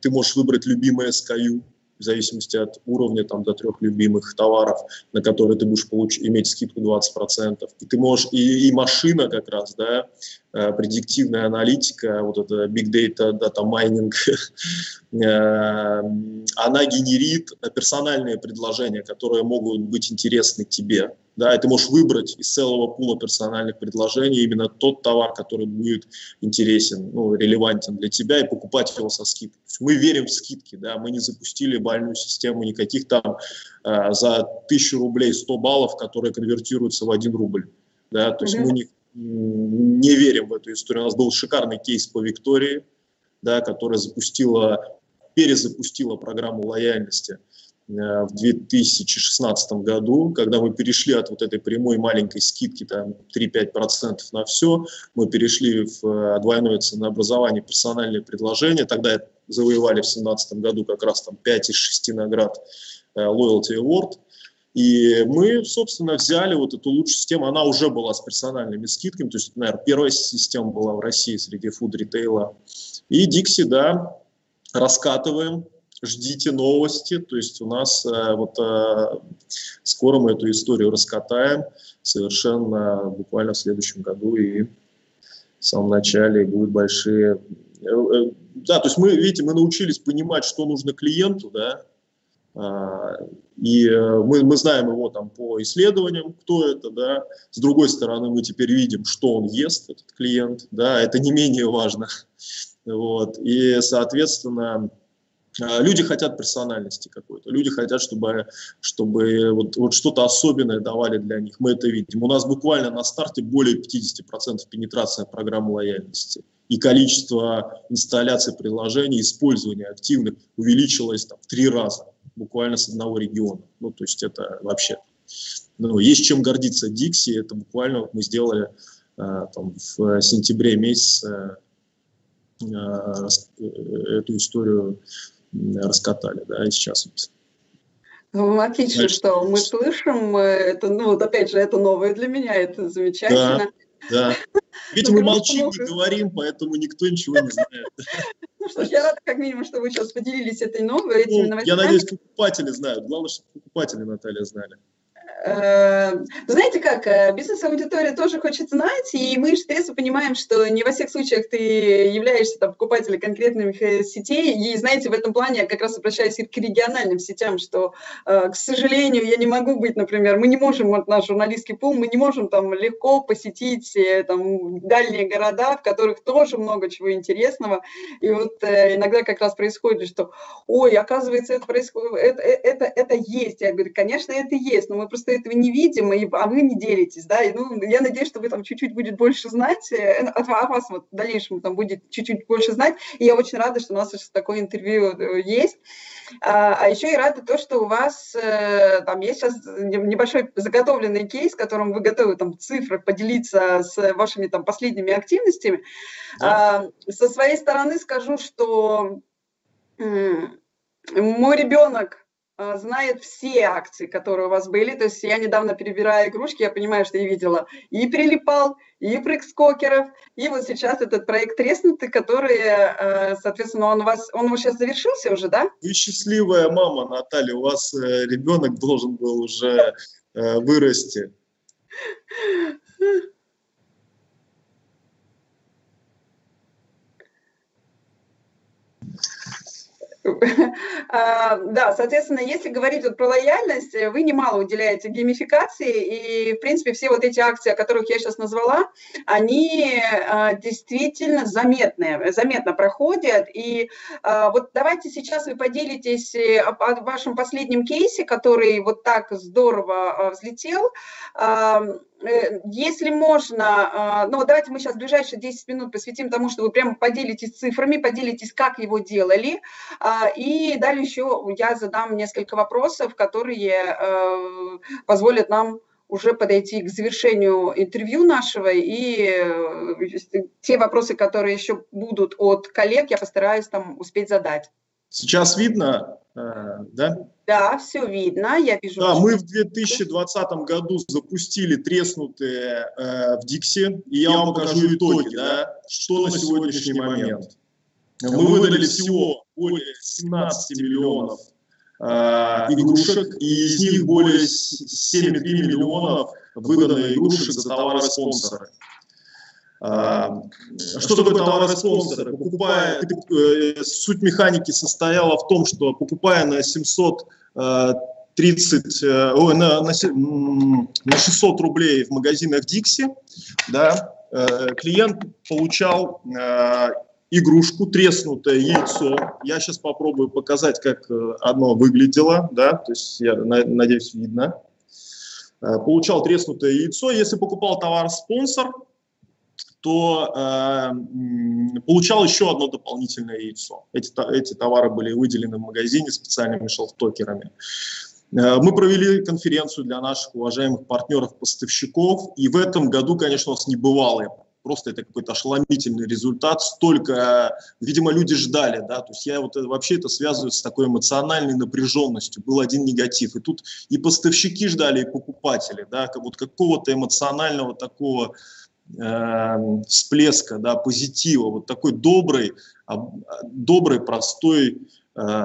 [SPEAKER 3] ты можешь выбрать любимое SKU, в зависимости от уровня там, до трех любимых товаров, на которые ты будешь получ- иметь скидку 20%. И ты можешь, и, и машина как раз, да, э, предиктивная аналитика, вот это big data, data mining, э, она генерит персональные предложения, которые могут быть интересны тебе. Да, и ты можешь выбрать из целого пула персональных предложений именно тот товар, который будет интересен, ну, релевантен для тебя, и покупать его со скидкой. Мы верим в скидки, да, мы не запустили бальную систему никаких там э, за тысячу рублей 100 баллов, которые конвертируются в 1 рубль. Да, то есть mm-hmm. мы не, не верим в эту историю. У нас был шикарный кейс по Виктории, да, которая запустила, перезапустила программу лояльности Э, в 2016 году, когда мы перешли от вот этой прямой маленькой скидки там 3-5% на все, мы перешли в э, двойное ценообразование персональные предложения, тогда завоевали в 2017 году как раз там 5 из 6 наград э, Loyalty Award, и мы, собственно, взяли вот эту лучшую систему, она уже была с персональными скидками, то есть, наверное, первая система была в России среди фуд-ритейла. И Dixie, да, раскатываем, ждите новости, то есть у нас э, вот э, скоро мы эту историю раскатаем совершенно буквально в следующем году и в самом начале будут большие... Э, да, то есть мы, видите, мы научились понимать, что нужно клиенту, да, а, и мы, мы знаем его там по исследованиям, кто это, да. С другой стороны, мы теперь видим, что он ест, этот клиент, да, это не менее важно. Вот. И, соответственно, люди хотят персональности какой-то, люди хотят, чтобы, чтобы вот, вот что-то особенное давали для них. Мы это видим. У нас буквально на старте более 50% пенетрация программы лояльности. И количество инсталляций приложений, использования активных увеличилось там, в три раза, буквально с одного региона. Ну, то есть это вообще... Ну, есть чем гордиться Dixie. Это буквально мы сделали а, там, в сентябре месяце а, эту историю раскатали, да, и сейчас вот
[SPEAKER 2] ну, отлично, Значит, что мы слышим, это, ну, вот опять же, это новое для меня, это замечательно.
[SPEAKER 3] Да, да. Ведь мы молчим, не говорим, поэтому никто ничего не знает.
[SPEAKER 2] Ну что ж, я рада, как минимум, что вы сейчас поделились этой новой, этими
[SPEAKER 3] ну, новостями. Я надеюсь, покупатели знают. Главное, чтобы покупатели, Наталья, знали.
[SPEAKER 2] Э, знаете как, э, бизнес-аудитория тоже хочет знать, и мы трезво понимаем, что не во всех случаях ты являешься там, покупателем конкретных э, сетей, и знаете, в этом плане я как раз обращаюсь и к региональным сетям, что, к сожалению, я не могу быть, например, мы не можем, вот наш журналистский пул, мы не можем там легко посетить там дальние города, в которых тоже много чего интересного, и вот иногда как раз происходит, что, ой, оказывается, это происходит, это, это, это есть, я говорю, конечно, это есть, но мы просто этого не видим, и, а вы не делитесь, да, и, ну, я надеюсь, что вы там чуть-чуть будет больше знать, э, от, о вас вот в дальнейшем там будет чуть-чуть больше знать, и я очень рада, что у нас сейчас такое интервью э, есть, а, а еще и рада то, что у вас э, там есть сейчас небольшой заготовленный кейс, которым вы готовы там цифры поделиться с вашими там последними активностями. Да. А, со своей стороны скажу, что мой ребенок знает все акции, которые у вас были. То есть я недавно перебирая игрушки, я понимаю, что я видела и прилипал, и прыг-скокеров, и вот сейчас этот проект треснутый, который, э, соответственно, он у вас, он уже сейчас завершился уже, да?
[SPEAKER 3] Вы счастливая мама, Наталья, у вас э, ребенок должен был уже э, вырасти.
[SPEAKER 2] да, соответственно, если говорить вот про лояльность, вы немало уделяете геймификации, и, в принципе, все вот эти акции, о которых я сейчас назвала, они а, действительно заметные, заметно проходят. И а, вот давайте сейчас вы поделитесь э, о вашем последнем кейсе, который вот так здорово взлетел. Если можно, а, ну давайте мы сейчас ближайшие 10 минут посвятим тому, что вы прямо поделитесь цифрами, поделитесь, как его делали, а, и далее еще я задам несколько вопросов, которые э, позволят нам уже подойти к завершению интервью нашего, и э, те вопросы, которые еще будут от коллег, я постараюсь там успеть задать.
[SPEAKER 3] Сейчас видно, да?
[SPEAKER 2] Да, все видно, я вижу.
[SPEAKER 3] Да, мы в 2020 году запустили треснутые э, в Дикси, и я, я вам покажу итоги, да, что на сегодняшний момент. мы выдали всего более 17 миллионов э, игрушек, и из них более 7,3 миллионов выдано игрушек за товары-спонсоры. А, что такое товары-спонсоры? Покупая, э, суть механики состояла в том, что покупая на 730, э, э, ой, на, на, на 600 рублей в магазинах Dixie, да, клиент получал игрушку, треснутое яйцо. Я сейчас попробую показать, как оно выглядело, да, то есть я надеюсь видно. Получал треснутое яйцо. Если покупал товар-спонсор, то э, получал еще одно дополнительное яйцо. Эти, эти товары были выделены в магазине специальными шелфтокерами. Э, мы провели конференцию для наших уважаемых партнеров-поставщиков, и в этом году, конечно, у нас небывалое просто это какой-то ошеломительный результат. Столько, видимо, люди ждали, да, то есть я вот вообще это связываю с такой эмоциональной напряженностью. Был один негатив, и тут и поставщики ждали, и покупатели, да, как вот какого-то эмоционального такого э, всплеска, да, позитива, вот такой добрый, добрый, простой э,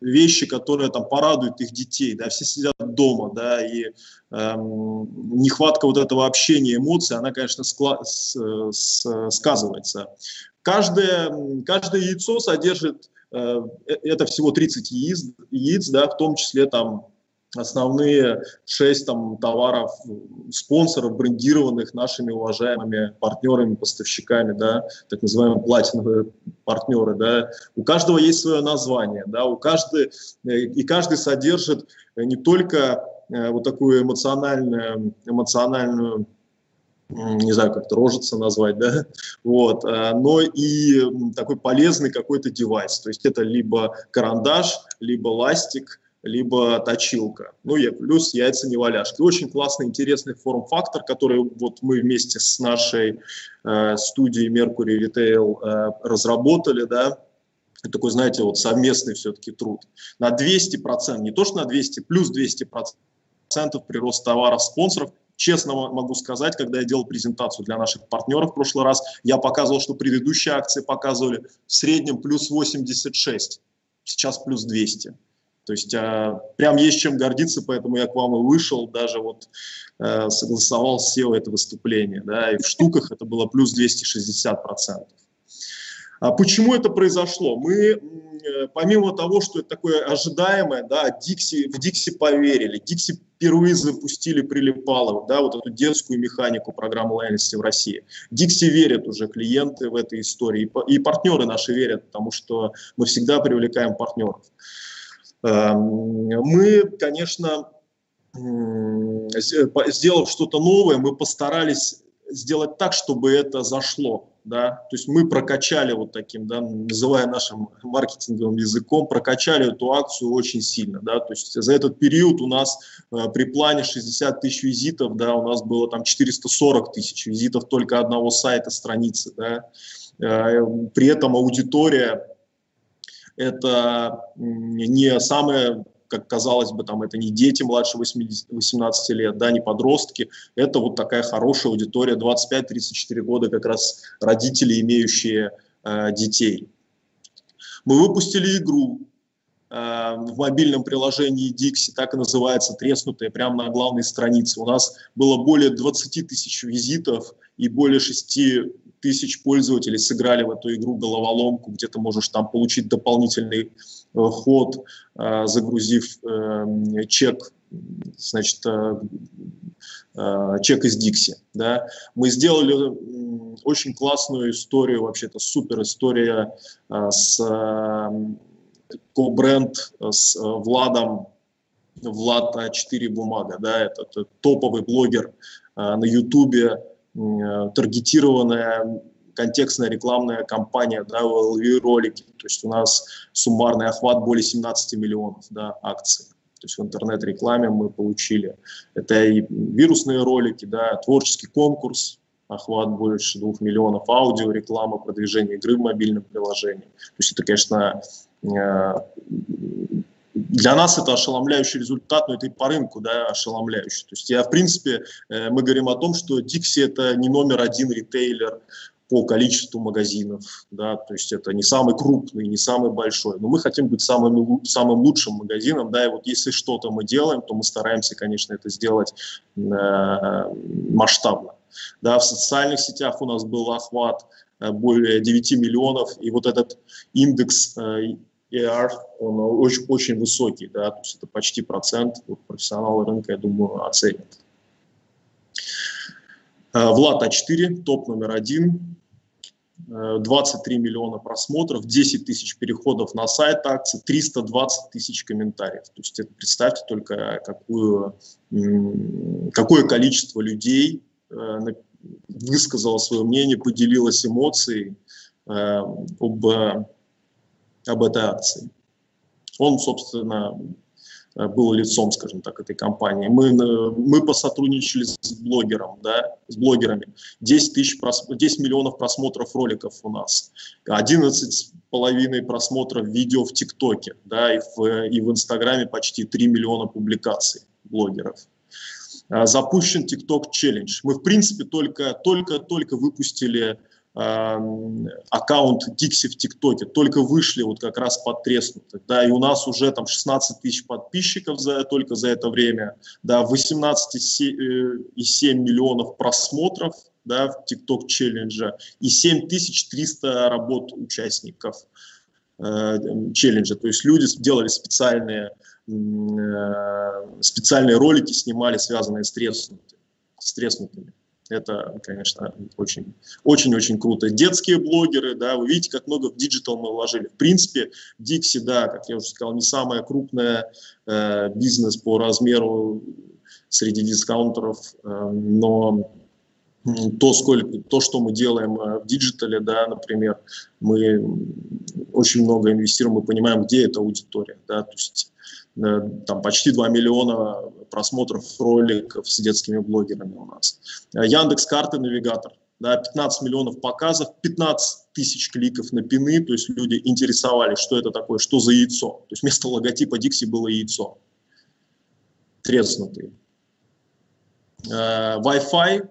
[SPEAKER 3] вещи, которые там порадуют их детей, да, все сидят дома, да, и э, нехватка вот этого общения, эмоций, она, конечно, скла- с, с, сказывается. Каждое, каждое яйцо содержит, э, э это всего 30 яиц, яиц, да, в том числе там основные шесть там, товаров, спонсоров, брендированных нашими уважаемыми партнерами, поставщиками, да, так называемые платиновые партнеры. Да. У каждого есть свое название, да, у каждой, и каждый содержит не только э, вот такую эмоциональную, эмоциональную не знаю, как это рожица назвать, да, вот, э, но и такой полезный какой-то девайс, то есть это либо карандаш, либо ластик, либо точилка. Ну, и плюс яйца неваляшки. Очень классный, интересный форм-фактор, который вот мы вместе с нашей э, студией Mercury Retail э, разработали, да, это такой, знаете, вот совместный все-таки труд. На 200%, не то что на 200, плюс 200% прирост товаров спонсоров. Честно могу сказать, когда я делал презентацию для наших партнеров в прошлый раз, я показывал, что предыдущие акции показывали в среднем плюс 86, сейчас плюс 200. То есть а, прям есть чем гордиться, поэтому я к вам и вышел, даже вот а, согласовал SEO это выступление, да, и в штуках это было плюс 260 процентов. А почему это произошло? Мы, э, помимо того, что это такое ожидаемое, да, Dixie, в Dixie поверили, Dixie впервые запустили прилипалов, да, вот эту детскую механику программы лояльности в России. Dixie верят уже клиенты в этой истории, и партнеры наши верят, потому что мы всегда привлекаем партнеров. Эм, мы, конечно, сделав что-то новое, мы постарались сделать так, чтобы это зашло. Да? То есть мы прокачали вот таким, да, называя нашим маркетинговым языком, прокачали эту акцию очень сильно. Да? То есть за этот период у нас э, при плане 60 тысяч визитов, да, у нас было там 440 тысяч визитов только одного сайта, страницы. Да? Э, при этом аудитория это не самое как казалось бы, там это не дети младше 80, 18 лет, да, не подростки, это вот такая хорошая аудитория, 25-34 года как раз родители, имеющие э, детей. Мы выпустили игру э, в мобильном приложении Dixie, так и называется, треснутая, прямо на главной странице. У нас было более 20 тысяч визитов и более 6 тысяч пользователей сыграли в эту игру головоломку, где ты можешь там получить дополнительный э, ход, э, загрузив э, чек, значит, чек из Dixie. Да. Мы сделали очень классную историю, вообще-то супер история с ко-бренд с Владом, Влад А4 Бумага, да, это, топовый блогер на Ютубе, таргетированная контекстная рекламная кампания, да, ролики. То есть у нас суммарный охват более 17 миллионов да, акций. То есть в интернет-рекламе мы получили. Это и вирусные ролики, да, творческий конкурс, охват больше 2 миллионов, аудио, реклама, продвижение игры в мобильном приложении. То есть это, конечно, э, для нас это ошеломляющий результат, но это и по рынку да, ошеломляющий. То есть я, в принципе, э, мы говорим о том, что Dixie это не номер один ритейлер по количеству магазинов, да, то есть это не самый крупный, не самый большой, но мы хотим быть самым, самым лучшим магазином, да, и вот если что-то мы делаем, то мы стараемся, конечно, это сделать э, масштабно. Да, в социальных сетях у нас был охват э, более 9 миллионов, и вот этот индекс ER, он очень, очень высокий, да, то есть это почти процент, вот профессионалы рынка, я думаю, оценят. Э, Влад А4, топ номер один, 23 миллиона просмотров, 10 тысяч переходов на сайт акции, 320 тысяч комментариев. То есть это представьте только, какую, какое количество людей э, высказало свое мнение, поделилось эмоцией э, об, об этой акции. Он, собственно, Э, был лицом, скажем так, этой компании. Мы, э, мы посотрудничали с блогером, да, с блогерами. 10, тысяч, 10 миллионов просмотров роликов у нас, 11 половиной просмотров видео в ТикТоке, да, и в, и в Инстаграме почти 3 миллиона публикаций блогеров. Э, запущен TikTok Challenge. Мы, в принципе, только, только, только выпустили аккаунт Dixie в ТикТоке, только вышли вот как раз под треснутых, да, и у нас уже там 16 тысяч подписчиков за, только за это время, да, 18,7 э, миллионов просмотров, да, в TikTok челленджа и 7300 работ участников э, челленджа, то есть люди делали специальные, э, специальные ролики, снимали, связанные с треснутыми. С треснутыми. Это, конечно, очень, очень-очень круто. Детские блогеры, да, вы видите, как много в digital мы вложили. В принципе, Дикси, да, как я уже сказал, не самая крупная э, бизнес по размеру среди дискаунтеров, э, но то, сколько, то, что мы делаем э, в digital е, да, например, мы очень много инвестируем, мы понимаем, где эта аудитория, да, то есть там почти 2 миллиона просмотров роликов с детскими блогерами у нас. Э, Яндекс карты, навигатор, да, 15 миллионов показов, 15 тысяч кликов на пины, то есть люди интересовались, что это такое, что за яйцо. То есть вместо логотипа Дикси было яйцо, треснутый. Э, Wi-Fi,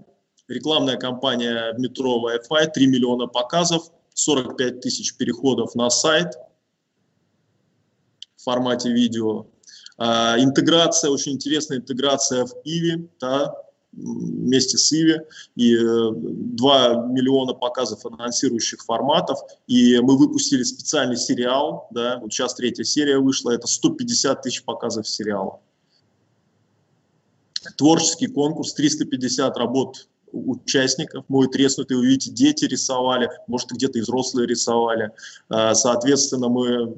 [SPEAKER 3] рекламная кампания в метро Wi-Fi, 3 миллиона показов, 45 тысяч переходов на сайт – в формате видео. А, интеграция, очень интересная интеграция в Иви, да, вместе с Иви, и 2 э, миллиона показов анонсирующих форматов, и мы выпустили специальный сериал, да, вот сейчас третья серия вышла, это 150 тысяч показов сериала. Творческий конкурс, 350 работ участников, мой треснутый, вы видите, дети рисовали, может, где-то и взрослые рисовали. А, соответственно, мы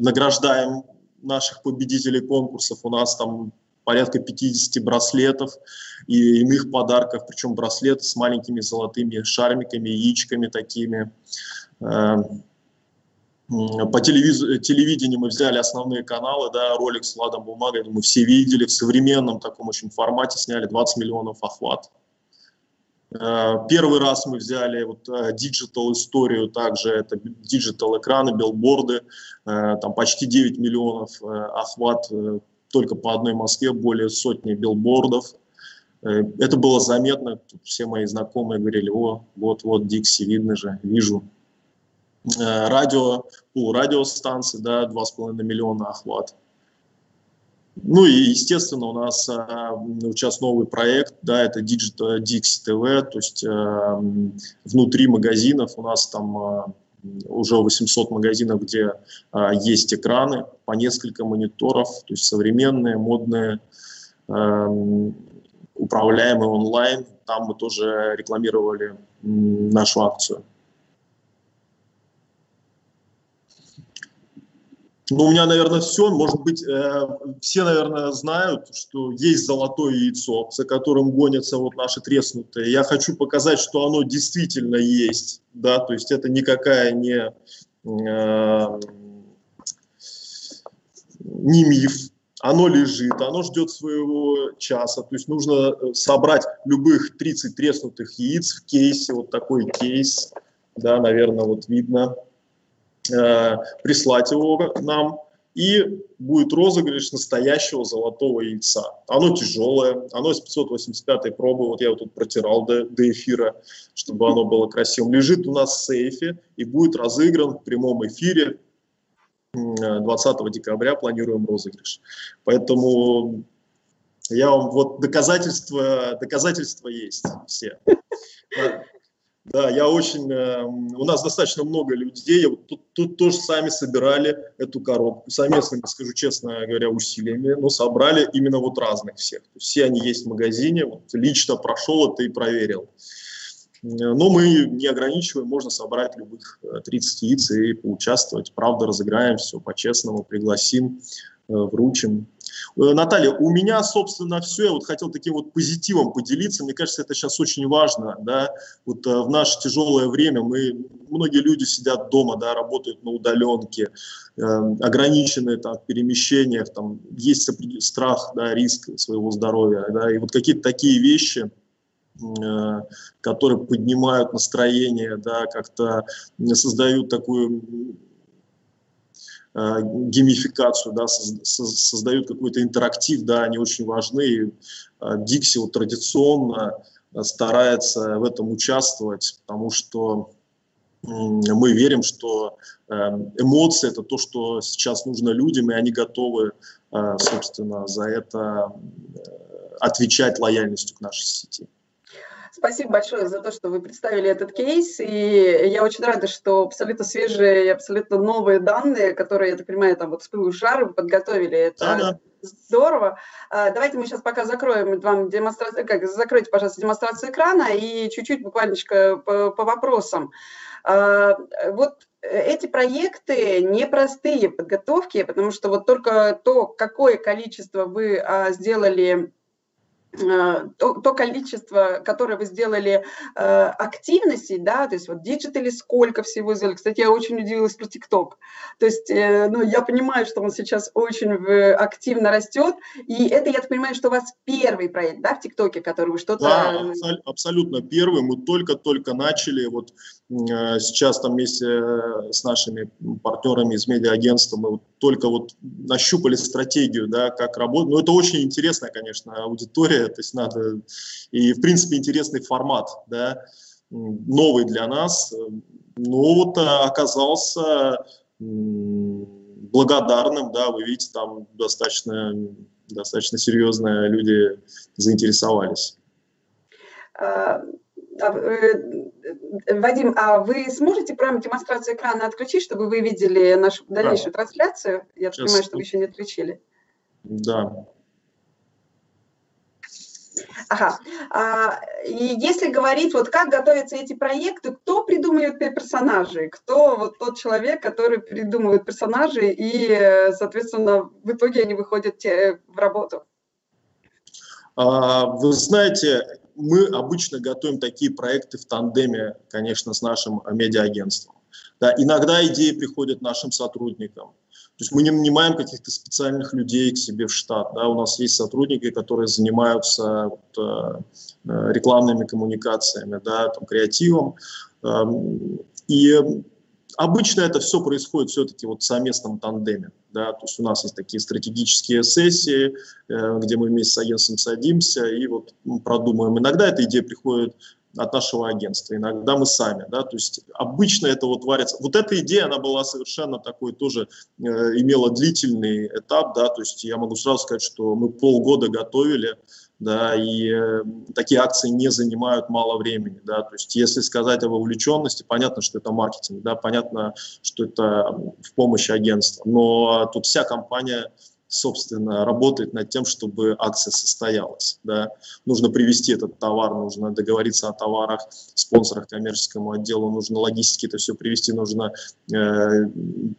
[SPEAKER 3] награждаем наших победителей конкурсов. У нас там порядка 50 браслетов и иных подарков, причем браслеты с маленькими золотыми шармиками, яичками такими. А, по телевиз... телевидению мы взяли основные каналы, да, ролик с Ладом Бумагой, мы все видели, в современном таком очень формате сняли 20 миллионов охват. Э, первый раз мы взяли вот digital историю, также это digital экраны, билборды, э, там почти 9 миллионов э, охват только по одной Москве, более сотни билбордов. Это было заметно, все мои знакомые говорили, о, вот-вот Дикси, видно же, вижу. Радио, пул радиостанции, да, 2,5 миллиона охват. Ну и, естественно, у нас а, сейчас новый проект, да, это Digital Dix TV, то есть а, внутри магазинов у нас там а, уже 800 магазинов, где а, есть экраны, по несколько мониторов, то есть современные, модные, а, управляемые онлайн. Там мы тоже рекламировали нашу акцию. Ну, у меня, наверное, все. Может быть, э, все, наверное, знают, что есть золотое яйцо, за которым гонятся вот наши треснутые. Я хочу показать, что оно действительно есть, да, то есть это никакая не, э, не миф, оно лежит, оно ждет своего часа. То есть нужно собрать любых 30 треснутых яиц в кейсе, вот такой кейс, да, наверное, вот видно. Э, прислать его нам, и будет розыгрыш настоящего золотого яйца. Оно тяжелое, оно из 585 пробы, вот я вот тут протирал до, до эфира, чтобы оно было красивым. Лежит у нас в сейфе и будет разыгран в прямом эфире 20 декабря планируем розыгрыш. Поэтому я вам вот доказательства, доказательства есть все. Да, я очень... Э, у нас достаточно много людей. Вот тут, тут тоже сами собирали эту коробку. Совместными, скажу честно говоря, усилиями. Но собрали именно вот разных всех. Все они есть в магазине. Вот лично прошел это и проверил. Но мы не ограничиваем, можно собрать любых 30 э, яиц и поучаствовать. Правда, разыграем все по-честному, пригласим, э, вручим. Э, Наталья, у меня, собственно, все. Я вот хотел таким вот позитивом поделиться. Мне кажется, это сейчас очень важно. Да? Вот в наше тяжелое время мы, многие люди сидят дома, да, работают на удаленке, э, ограничены там, в перемещениях, там, есть страх, да, риск своего здоровья. Да? И вот какие-то такие вещи – Э, которые поднимают настроение, да, как-то создают такую э, геймификацию, да, создают какой-то интерактив, да, они очень важны. Дикси вот традиционно старается в этом участвовать, потому что мы верим, что э, эмоции – это то, что сейчас нужно людям, и они готовы, собственно, за это отвечать лояльностью к нашей сети.
[SPEAKER 2] Спасибо большое за то, что вы представили этот кейс. И я очень рада, что абсолютно свежие и абсолютно новые данные, которые, я так понимаю, там вот с пылу жары вы подготовили. Это да, здорово. А, давайте мы сейчас пока закроем вам демонстрацию, как, закройте, пожалуйста, демонстрацию экрана и чуть-чуть буквально по, по вопросам. А, вот эти проекты непростые подготовки, потому что вот только то, какое количество вы а, сделали то, то количество, которое вы сделали э, активностей, да, то есть вот digital и сколько всего сделали. Кстати, я очень удивилась про ТикТок. То есть, э, ну, я понимаю, что он сейчас очень активно растет, и это, я так понимаю, что у вас первый проект, да, в ТикТоке, который вы что-то...
[SPEAKER 3] Да, абсолютно первый. Мы только-только начали, вот э, сейчас там вместе э, с нашими партнерами из медиа-агентства мы вот только вот нащупали стратегию, да, как работать. Но это очень интересная, конечно, аудитория, то есть надо, и в принципе интересный формат, да, новый для нас, но вот а, оказался благодарным, да, вы видите, там достаточно, достаточно серьезно люди заинтересовались.
[SPEAKER 2] Э, Вадим, а вы сможете прямо демонстрацию экрана отключить, чтобы вы видели нашу дальнейшую да. трансляцию? Я Сейчас. понимаю, что вы еще не отключили.
[SPEAKER 3] Да.
[SPEAKER 2] Ага. А, и если говорить, вот как готовятся эти проекты, кто придумывает персонажей, кто вот тот человек, который придумывает персонажей, и, соответственно, в итоге они выходят в работу?
[SPEAKER 3] А, вы знаете, мы обычно готовим такие проекты в тандеме, конечно, с нашим медиа-агентством. Да, иногда идеи приходят нашим сотрудникам. То есть мы не нанимаем каких-то специальных людей к себе в штат. Да? У нас есть сотрудники, которые занимаются вот, э, э рекламными коммуникациями, да, там, креативом. Э, и обычно это все происходит все-таки вот в совместном тандеме. Да? То есть у нас есть такие стратегические сессии, э, где мы вместе с агентством садимся и вот продумываем. Иногда эта идея приходит от нашего агентства, иногда мы сами, да, то есть обычно это вот варится. Вот эта идея, она была совершенно такой тоже, э, имела длительный этап, да, то есть я могу сразу сказать, что мы полгода готовили, да, и э, такие акции не занимают мало времени, да, то есть если сказать об увлеченности, понятно, что это маркетинг, да, понятно, что это в помощи агентства, но тут вся компания собственно, работает над тем, чтобы акция состоялась. Да. Нужно привести этот товар, нужно договориться о товарах, спонсорах коммерческому отделу, нужно логистике это все привести, нужно э,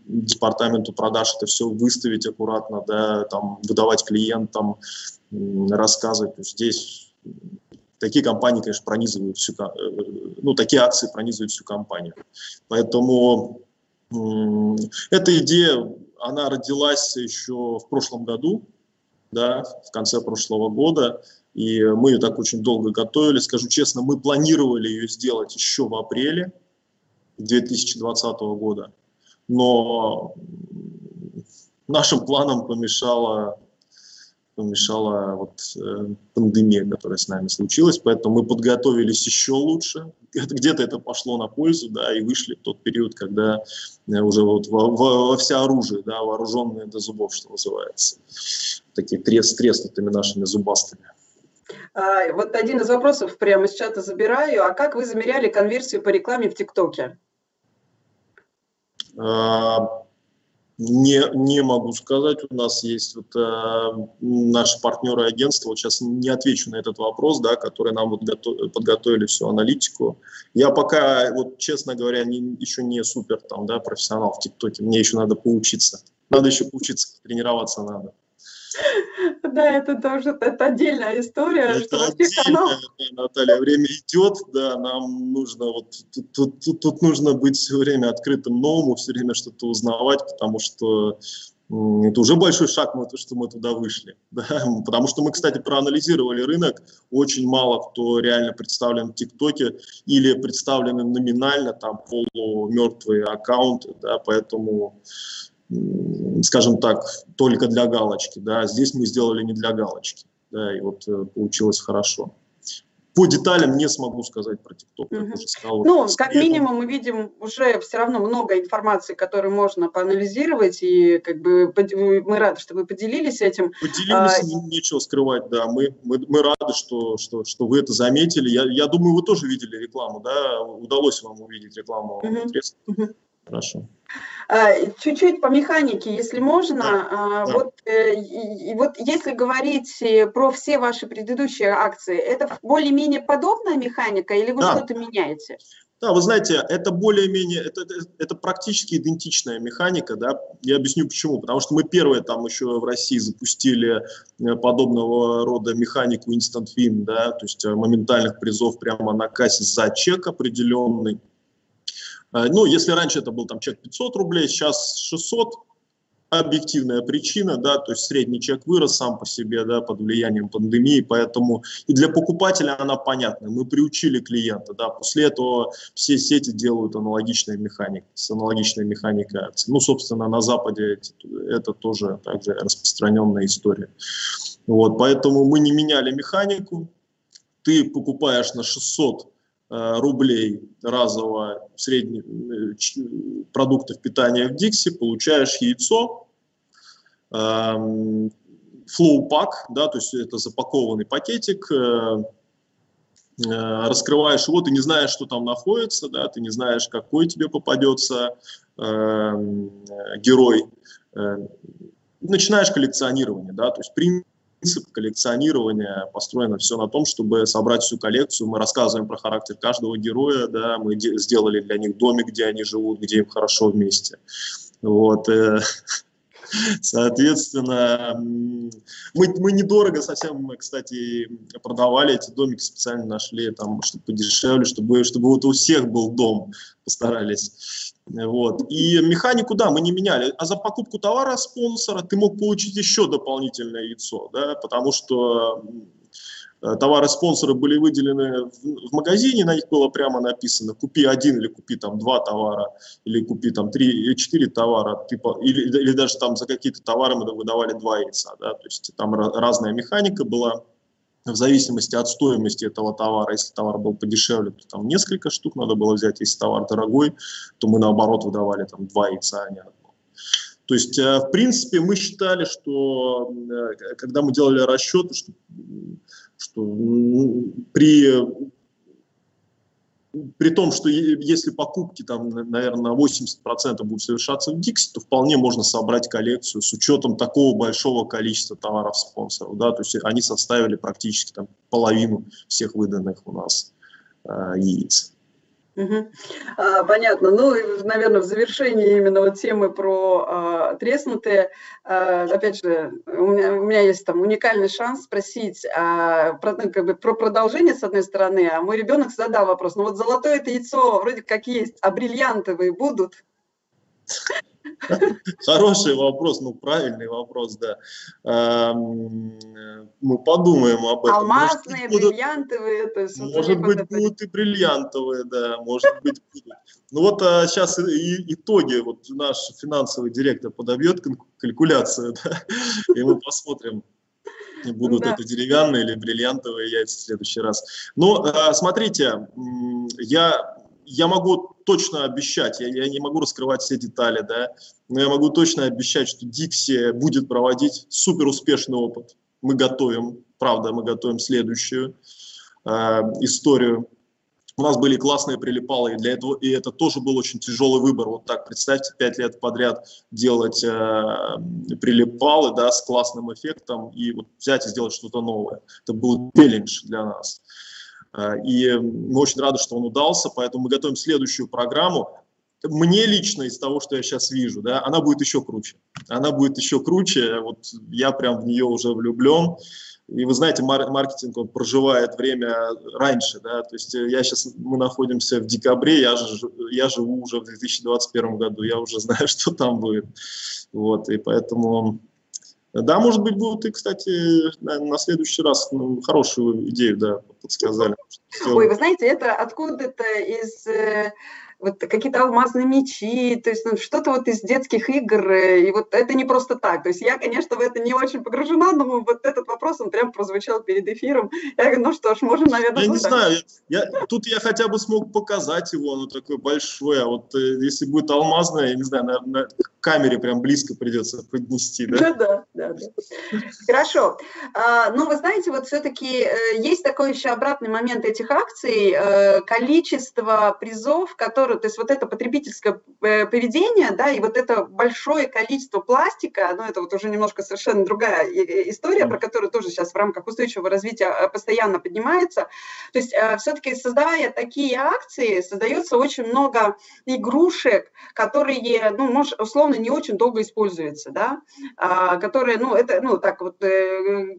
[SPEAKER 3] департаменту продаж это все выставить аккуратно, да, там, выдавать клиентам, рассказывать. То есть здесь такие компании, конечно, пронизывают всю, э, ну, такие акции пронизывают всю компанию. Поэтому эта идея она родилась еще в прошлом году, да, в конце прошлого года, и мы ее так очень долго готовили. Скажу честно, мы планировали ее сделать еще в апреле 2020 года, но нашим планам помешала помешала вот э, пандемия, которая с нами случилась, поэтому мы подготовились еще лучше. Где-то это пошло на пользу, да, и вышли в тот период, когда э, уже вот во, во, во все оружие, да, вооруженные до зубов, что называется, такие трес, треснутыми нашими зубастыми.
[SPEAKER 2] А, вот один из вопросов прямо с чата забираю. А как вы замеряли конверсию по рекламе в ТикТоке?
[SPEAKER 3] А, не, не могу сказать. У нас есть вот, э, наши партнеры агентства. Вот сейчас не отвечу на этот вопрос, да, которые нам вот готов, подготовили всю аналитику. Я пока, вот, честно говоря, не, еще не супер там, да, профессионал в ТикТоке. Мне еще надо поучиться. Надо еще поучиться, тренироваться надо.
[SPEAKER 2] Да, это тоже это отдельная история. Это
[SPEAKER 3] что отдельная, Наталья, время идет, да, нам нужно вот тут, тут, тут, тут нужно быть все время открытым новому, все время что-то узнавать, потому что это уже большой шаг, мы, что мы туда вышли. Да? Потому что мы, кстати, проанализировали рынок. Очень мало кто реально представлен в ТикТоке или представлены номинально, там полумертвые аккаунты. Да? Поэтому скажем так, только для галочки. Да, здесь мы сделали не для галочки. Да, и вот э, получилось хорошо. По деталям не смогу сказать про ТикТок.
[SPEAKER 2] Угу. ну, как минимум мы видим уже все равно много информации, которую можно поанализировать, и как бы мы рады, что вы поделились этим.
[SPEAKER 3] Поделились, а, нечего скрывать, да. Мы, мы, мы рады, что, что, что вы это заметили. Я, я думаю, вы тоже видели рекламу, да? Удалось вам увидеть рекламу. Угу. Угу. Хорошо.
[SPEAKER 2] А, чуть-чуть по механике, если можно. Да, а, да. Вот, э, и, вот если говорить э, про все ваши предыдущие акции, это более-менее подобная механика или вы да. что-то меняете?
[SPEAKER 3] Да, вы знаете, это более-менее, это, это, это практически идентичная механика, да, я объясню почему, потому что мы первые там еще в России запустили э, подобного рода механику Instant Win, да, то есть моментальных призов прямо на кассе за чек определенный, ну, если раньше это был там чек 500 рублей, сейчас 600, объективная причина, да, то есть средний чек вырос сам по себе, да, под влиянием пандемии, поэтому и для покупателя она понятна. Мы приучили клиента, да, после этого все сети делают аналогичной механик, с аналогичной механикой. Ну, собственно, на Западе это тоже также распространенная история. Вот, поэтому мы не меняли механику. Ты покупаешь на 600 Э, рублей разового средних э, продуктов питания в Дикси, получаешь яйцо, флоу-пак, эм, да, то есть это запакованный пакетик, э, раскрываешь его, ты не знаешь, что там находится, да, ты не знаешь, какой тебе попадется эм, герой, начинаешь коллекционирование, да, то есть принцип коллекционирования построено все на том, чтобы собрать всю коллекцию. Мы рассказываем про характер каждого героя, да, мы сделали для них домик, где они живут, где им хорошо вместе. Вот. Э, соответственно, мы, мы недорого совсем, мы, кстати, продавали эти домики, специально нашли, там, чтобы подешевле, чтобы, чтобы вот у всех был дом, постарались. Вот. И механику, да, мы не меняли. А за покупку товара спонсора ты мог получить еще дополнительное яйцо, да, потому что э, товары спонсора были выделены в магазине, на них было прямо написано купи один или купи там два товара, или купи там три или четыре товара, типа, или, или даже там за какие-то товары мы выдавали два яйца, да, то есть там разная механика была в зависимости от стоимости этого товара. Если товар был подешевле, то там несколько штук надо было взять. Если товар дорогой, то мы наоборот выдавали там два яйца, а не одно. То есть, э, в принципе, мы считали, что э, когда мы делали расчеты, что, что при при том, что если покупки там, наверное, на 80% будут совершаться в Dixie, то вполне можно собрать коллекцию с учетом такого большого количества товаров спонсоров. Да? То есть они составили практически там, половину всех выданных у нас э, яиц.
[SPEAKER 2] А, понятно. Ну, наверное, в завершении именно вот темы про а, треснутые, а, опять же, у меня, у меня есть там уникальный шанс спросить а, про, ну, как бы, про продолжение, с одной стороны, а мой ребенок задал вопрос, ну вот золотое это яйцо вроде как есть, а бриллиантовые будут?
[SPEAKER 3] Хороший вопрос, ну правильный вопрос, да. Мы подумаем об этом.
[SPEAKER 2] Алмазные, бриллиантовые. То
[SPEAKER 3] есть может быть, будут и бриллиантовые, да, может быть, будут. Ну вот а сейчас и, итоги, вот наш финансовый директор подобьет калькуляцию, да, и мы посмотрим, будут да. это деревянные или бриллиантовые яйца в следующий раз. Но ну, смотрите, я я могу точно обещать, я, я не могу раскрывать все детали, да, но я могу точно обещать, что Dixie будет проводить супер успешный опыт. Мы готовим, правда, мы готовим следующую э, историю. У нас были классные прилипалы, и для этого и это тоже был очень тяжелый выбор. Вот так представьте, пять лет подряд делать э, прилипалы, да, с классным эффектом и вот взять и сделать что-то новое. Это был челлендж для нас. А, и мы очень рады, что он удался, поэтому мы готовим следующую программу. Мне лично из того, что я сейчас вижу, да, она будет еще круче. Она будет еще круче. Вот я прям в нее уже влюблен. И вы знаете, маркетинг он проживает время раньше, да, то есть я сейчас, мы находимся в декабре, я, же, я живу уже в 2021 году, я уже знаю, что там будет, вот, и поэтому да, может быть, будут и, кстати, на следующий раз ну, хорошую идею, да, подсказали.
[SPEAKER 2] Ой, вы знаете, это откуда-то из э, вот какие-то алмазные мечи, то есть ну, что-то вот из детских игр, э, и вот это не просто так. То есть я, конечно, в это не очень погружена, но вот этот вопрос, он прям прозвучал перед эфиром. Я говорю, ну что ж, можем, наверное,
[SPEAKER 3] Я не так. знаю, я, тут я хотя бы смог показать его, оно такое большое, а вот э, если будет алмазное, я не знаю, на, на камере прям близко придется поднести,
[SPEAKER 2] да? Да, да, да. Хорошо. А, ну, вы знаете, вот все-таки э, есть такой еще обратный момент этих акций, количество призов, которые то есть вот это потребительское э, поведение, да, и вот это большое количество пластика, ну, это вот уже немножко совершенно другая история, про которую тоже сейчас в рамках устойчивого развития э, постоянно поднимается. То есть э, все-таки создавая такие акции, создается очень много игрушек, которые, ну, может, условно, не очень долго используются, да, а, которые, ну, это, ну, так вот,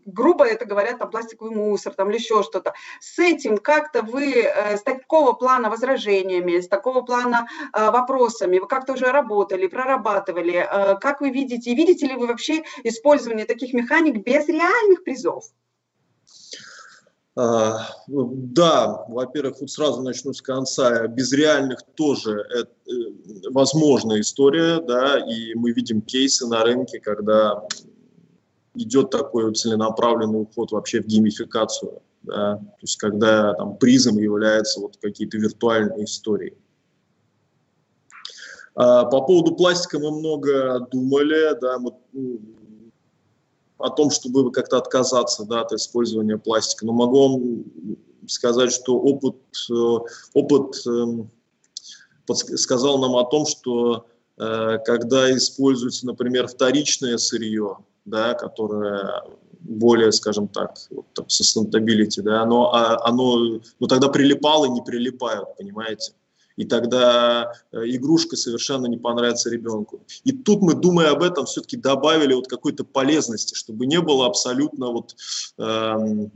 [SPEAKER 2] грубо это говорят, там, пластиковый мусор, там, или еще что-то. С этим как-то вы, с такого плана возражениями, с такого плана э, вопросами? Вы как-то уже работали, прорабатывали? Э, как вы видите? И видите ли вы вообще использование таких механик без реальных призов?
[SPEAKER 3] А, да, во-первых, вот сразу начну с конца. Без реальных тоже это э, возможная история, да, и мы видим кейсы на рынке, когда идет такой целенаправленный уход вообще в геймификацию, да, то есть когда там призом являются вот какие-то виртуальные истории. А, по поводу пластика мы много думали, да, мы, о том, чтобы как-то отказаться да, от использования пластика. Но могу вам сказать, что опыт, э, опыт эм, сказал нам о том, что э, когда используется, например, вторичное сырье, да, которое более, скажем так, вот, там, sustainability, да, оно, а, оно, ну, тогда прилипало и не прилипают, понимаете? И тогда э, игрушка совершенно не понравится ребенку. И тут мы, думая об этом, все-таки добавили вот какой-то полезности, чтобы не было абсолютно вот эм,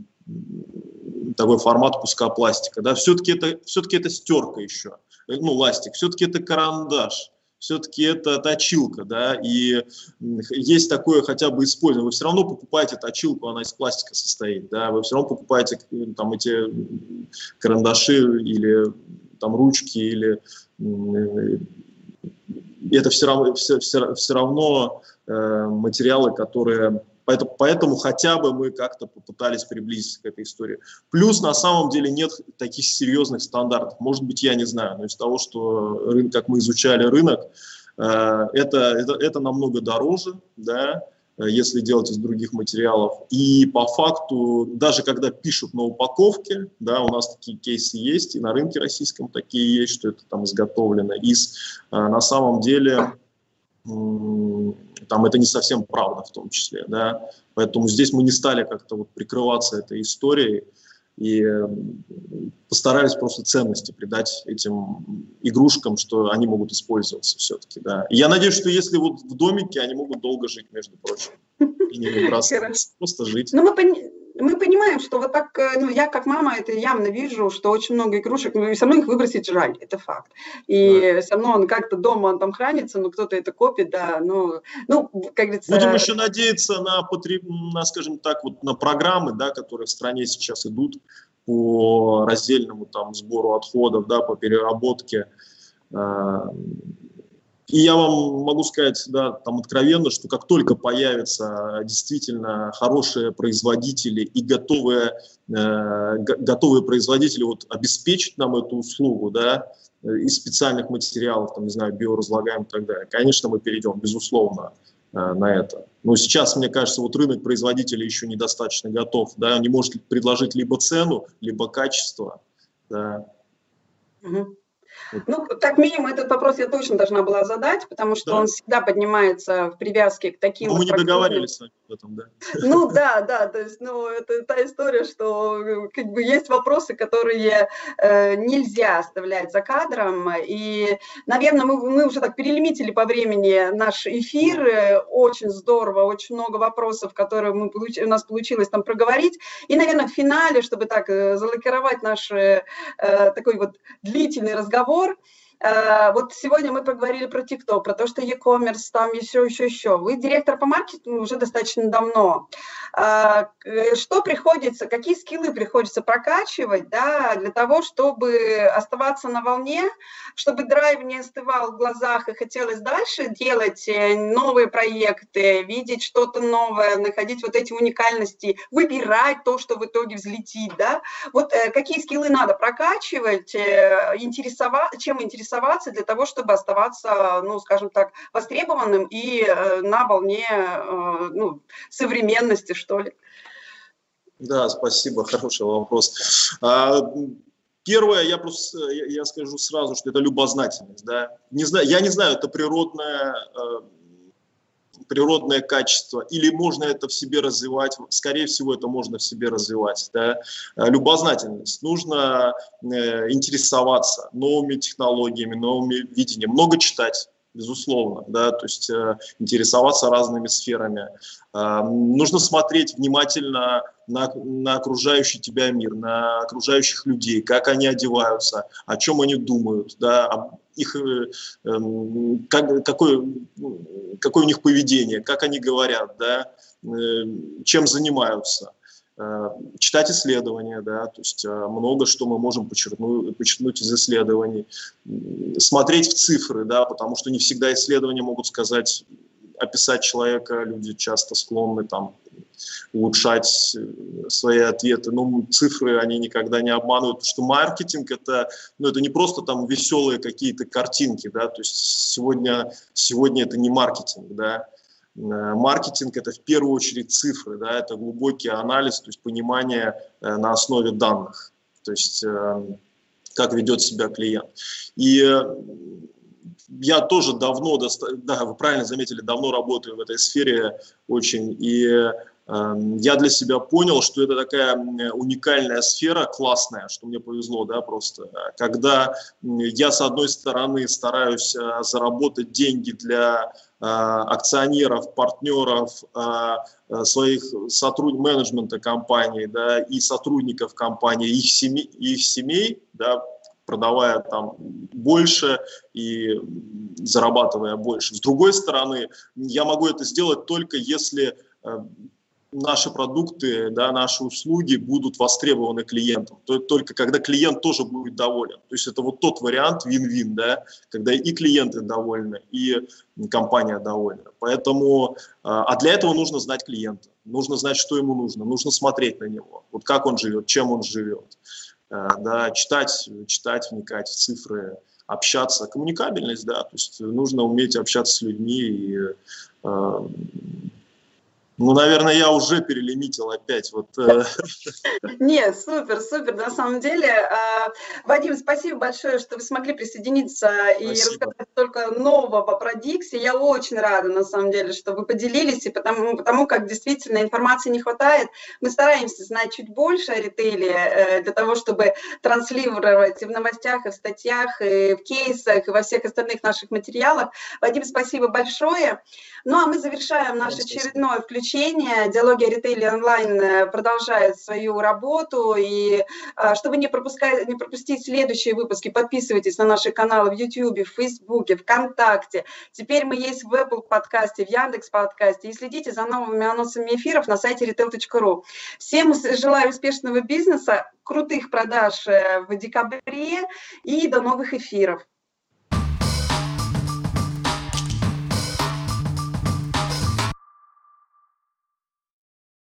[SPEAKER 3] такой формат куска пластика. Да? Все-таки это, все-таки это стерка еще, э, ну, ластик, все-таки это карандаш все-таки это точилка, да, и есть такое хотя бы использование. Вы все равно покупаете точилку, она из пластика состоит, да, вы все равно покупаете там эти карандаши или там ручки или это все равно, все, все, все равно э, материалы, которые... Поэтому, поэтому хотя бы мы как-то попытались приблизиться к этой истории. Плюс на самом деле нет таких серьезных стандартов. Может быть, я не знаю, но из того, что рынок, как мы изучали рынок, э, это, это, это намного дороже, да, если делать из других материалов. И по факту, даже когда пишут на упаковке, да, у нас такие кейсы есть, и на рынке российском такие есть, что это там изготовлено. Из, э, на самом деле, там это не совсем правда в том числе, да, поэтому здесь мы не стали как-то вот прикрываться этой историей, и постарались просто ценности придать этим игрушкам, что они могут использоваться все-таки, да. И я надеюсь, что если вот в домике, они могут долго жить, между прочим, и не выбрасывать, просто жить.
[SPEAKER 2] Ну, мы, пон... мы понимаем, что вот так, э, ну, я как мама это явно вижу, что очень много игрушек, ну, и все равно их выбросить жаль, это факт. И да. все равно он как-то дома он там хранится, но кто-то это копит, да, ну, ну как говорится...
[SPEAKER 3] Будем еще надеяться на, потреб... на, скажем так, вот на программы, да, которые в стране сейчас идут по раздельному там сбору отходов, да, по переработке а, и я вам могу сказать, да, там откровенно, что как только появятся действительно хорошие производители и готовые, э, готовые производители вот, обеспечить нам эту услугу, да, из специальных материалов, там, не знаю, биоразлагаем и так далее, конечно, мы перейдем, безусловно, э, на это. Но сейчас, мне кажется, вот рынок производителей еще недостаточно готов, да, он не может предложить либо цену, либо качество, да.
[SPEAKER 2] Угу. Ну, как минимум, этот вопрос я точно должна была задать, потому что да. он всегда поднимается в привязке к таким...
[SPEAKER 3] Но мы не договаривались с вами об этом, да?
[SPEAKER 2] Ну, да, да, то есть, ну, это та история, что как бы есть вопросы, которые э, нельзя оставлять за кадром, и, наверное, мы, мы уже так перелимитили по времени наш эфир, э, очень здорово, очень много вопросов, которые мы получ... у нас получилось там проговорить, и, наверное, в финале, чтобы так э, залакировать наш э, такой вот длительный разговор, разговор. Э, вот сегодня мы поговорили про TikTok, про то, что e-commerce, там еще, еще, еще. Вы директор по маркетингу уже достаточно давно. Э, что приходится, какие скиллы приходится прокачивать да, для того, чтобы оставаться на волне, чтобы драйв не остывал в глазах и хотелось дальше делать э, новые проекты, видеть что-то новое, находить вот эти уникальности, выбирать то, что в итоге взлетит. Да? Вот какие скиллы надо прокачивать, интересовать, чем интересоваться интересоваться для того, чтобы оставаться, ну, скажем так, востребованным и э, на волне э, ну, современности, что ли?
[SPEAKER 3] Да, спасибо, хороший вопрос. А, первое, я просто я скажу сразу, что это любознательность. Да? Не знаю, я не знаю, это природная э, природное качество, или можно это в себе развивать, скорее всего, это можно в себе развивать. Да? Э, любознательность. Нужно э, интересоваться новыми технологиями, новыми видениями, много читать безусловно, да, то есть э, интересоваться разными сферами. Э, нужно смотреть внимательно на, на окружающий тебя мир, на окружающих людей, как они одеваются, о чем они думают, да, их, э, э, как, какое, какое у них поведение, как они говорят, да, э, чем занимаются. Э, читать исследования, да, то есть много что мы можем подчеркнуть, подчеркнуть из исследований, смотреть в цифры, да, потому что не всегда исследования могут сказать, описать человека, люди часто склонны там улучшать э, свои ответы. Но цифры, они никогда не обманывают, потому что маркетинг это, ну, это не просто там веселые какие-то картинки, да, то есть сегодня, сегодня это не маркетинг, да, Э, маркетинг – это в первую очередь цифры, да, это глубокий анализ, то есть понимание э, на основе данных, то есть как ведет себя клиент. И я тоже давно, да, вы правильно заметили, давно работаю в этой сфере очень, и я для себя понял, что это такая уникальная сфера, классная, что мне повезло, да, просто, когда я, с одной стороны, стараюсь заработать деньги для Э, акционеров, партнеров, э, э, своих сотруд... менеджмента компании да, и сотрудников компании, их семей, их семей да, продавая там больше и зарабатывая больше. С другой стороны, я могу это сделать только если наши продукты, да, наши услуги будут востребованы клиентом. То, только когда клиент тоже будет доволен. То есть это вот тот вариант вин-вин, да, когда и клиенты довольны, и компания довольна. Поэтому, а, а для этого нужно знать клиента, нужно знать, что ему нужно, нужно смотреть на него, вот как он живет, чем он живет, да, читать, читать, вникать в цифры, общаться, коммуникабельность, да, то есть нужно уметь общаться с людьми и а, ну, наверное, я уже перелимитил опять. Вот. Э.
[SPEAKER 2] Нет, супер, супер. На самом деле, а, Вадим, спасибо большое, что вы смогли присоединиться и рассказать столько нового про Dixie. Я очень рада, на самом деле, что вы поделились, и потому, потому как действительно информации не хватает. Мы стараемся знать чуть больше о ритейле э, для того, чтобы транслировать и в новостях, и в статьях, и в кейсах, и во всех остальных наших материалах. Вадим, спасибо большое. Ну, а мы завершаем наше очередное включение подключения. Диалоги о ритейле онлайн э, продолжает свою работу. И э, чтобы не, пропускать, не пропустить следующие выпуски, подписывайтесь на наши каналы в YouTube, в Facebook, ВКонтакте. Теперь мы есть в Apple подкасте, в Яндекс подкасте. И следите за новыми анонсами эфиров на сайте retail.ru. Всем желаю успешного бизнеса, крутых продаж в декабре и до новых эфиров.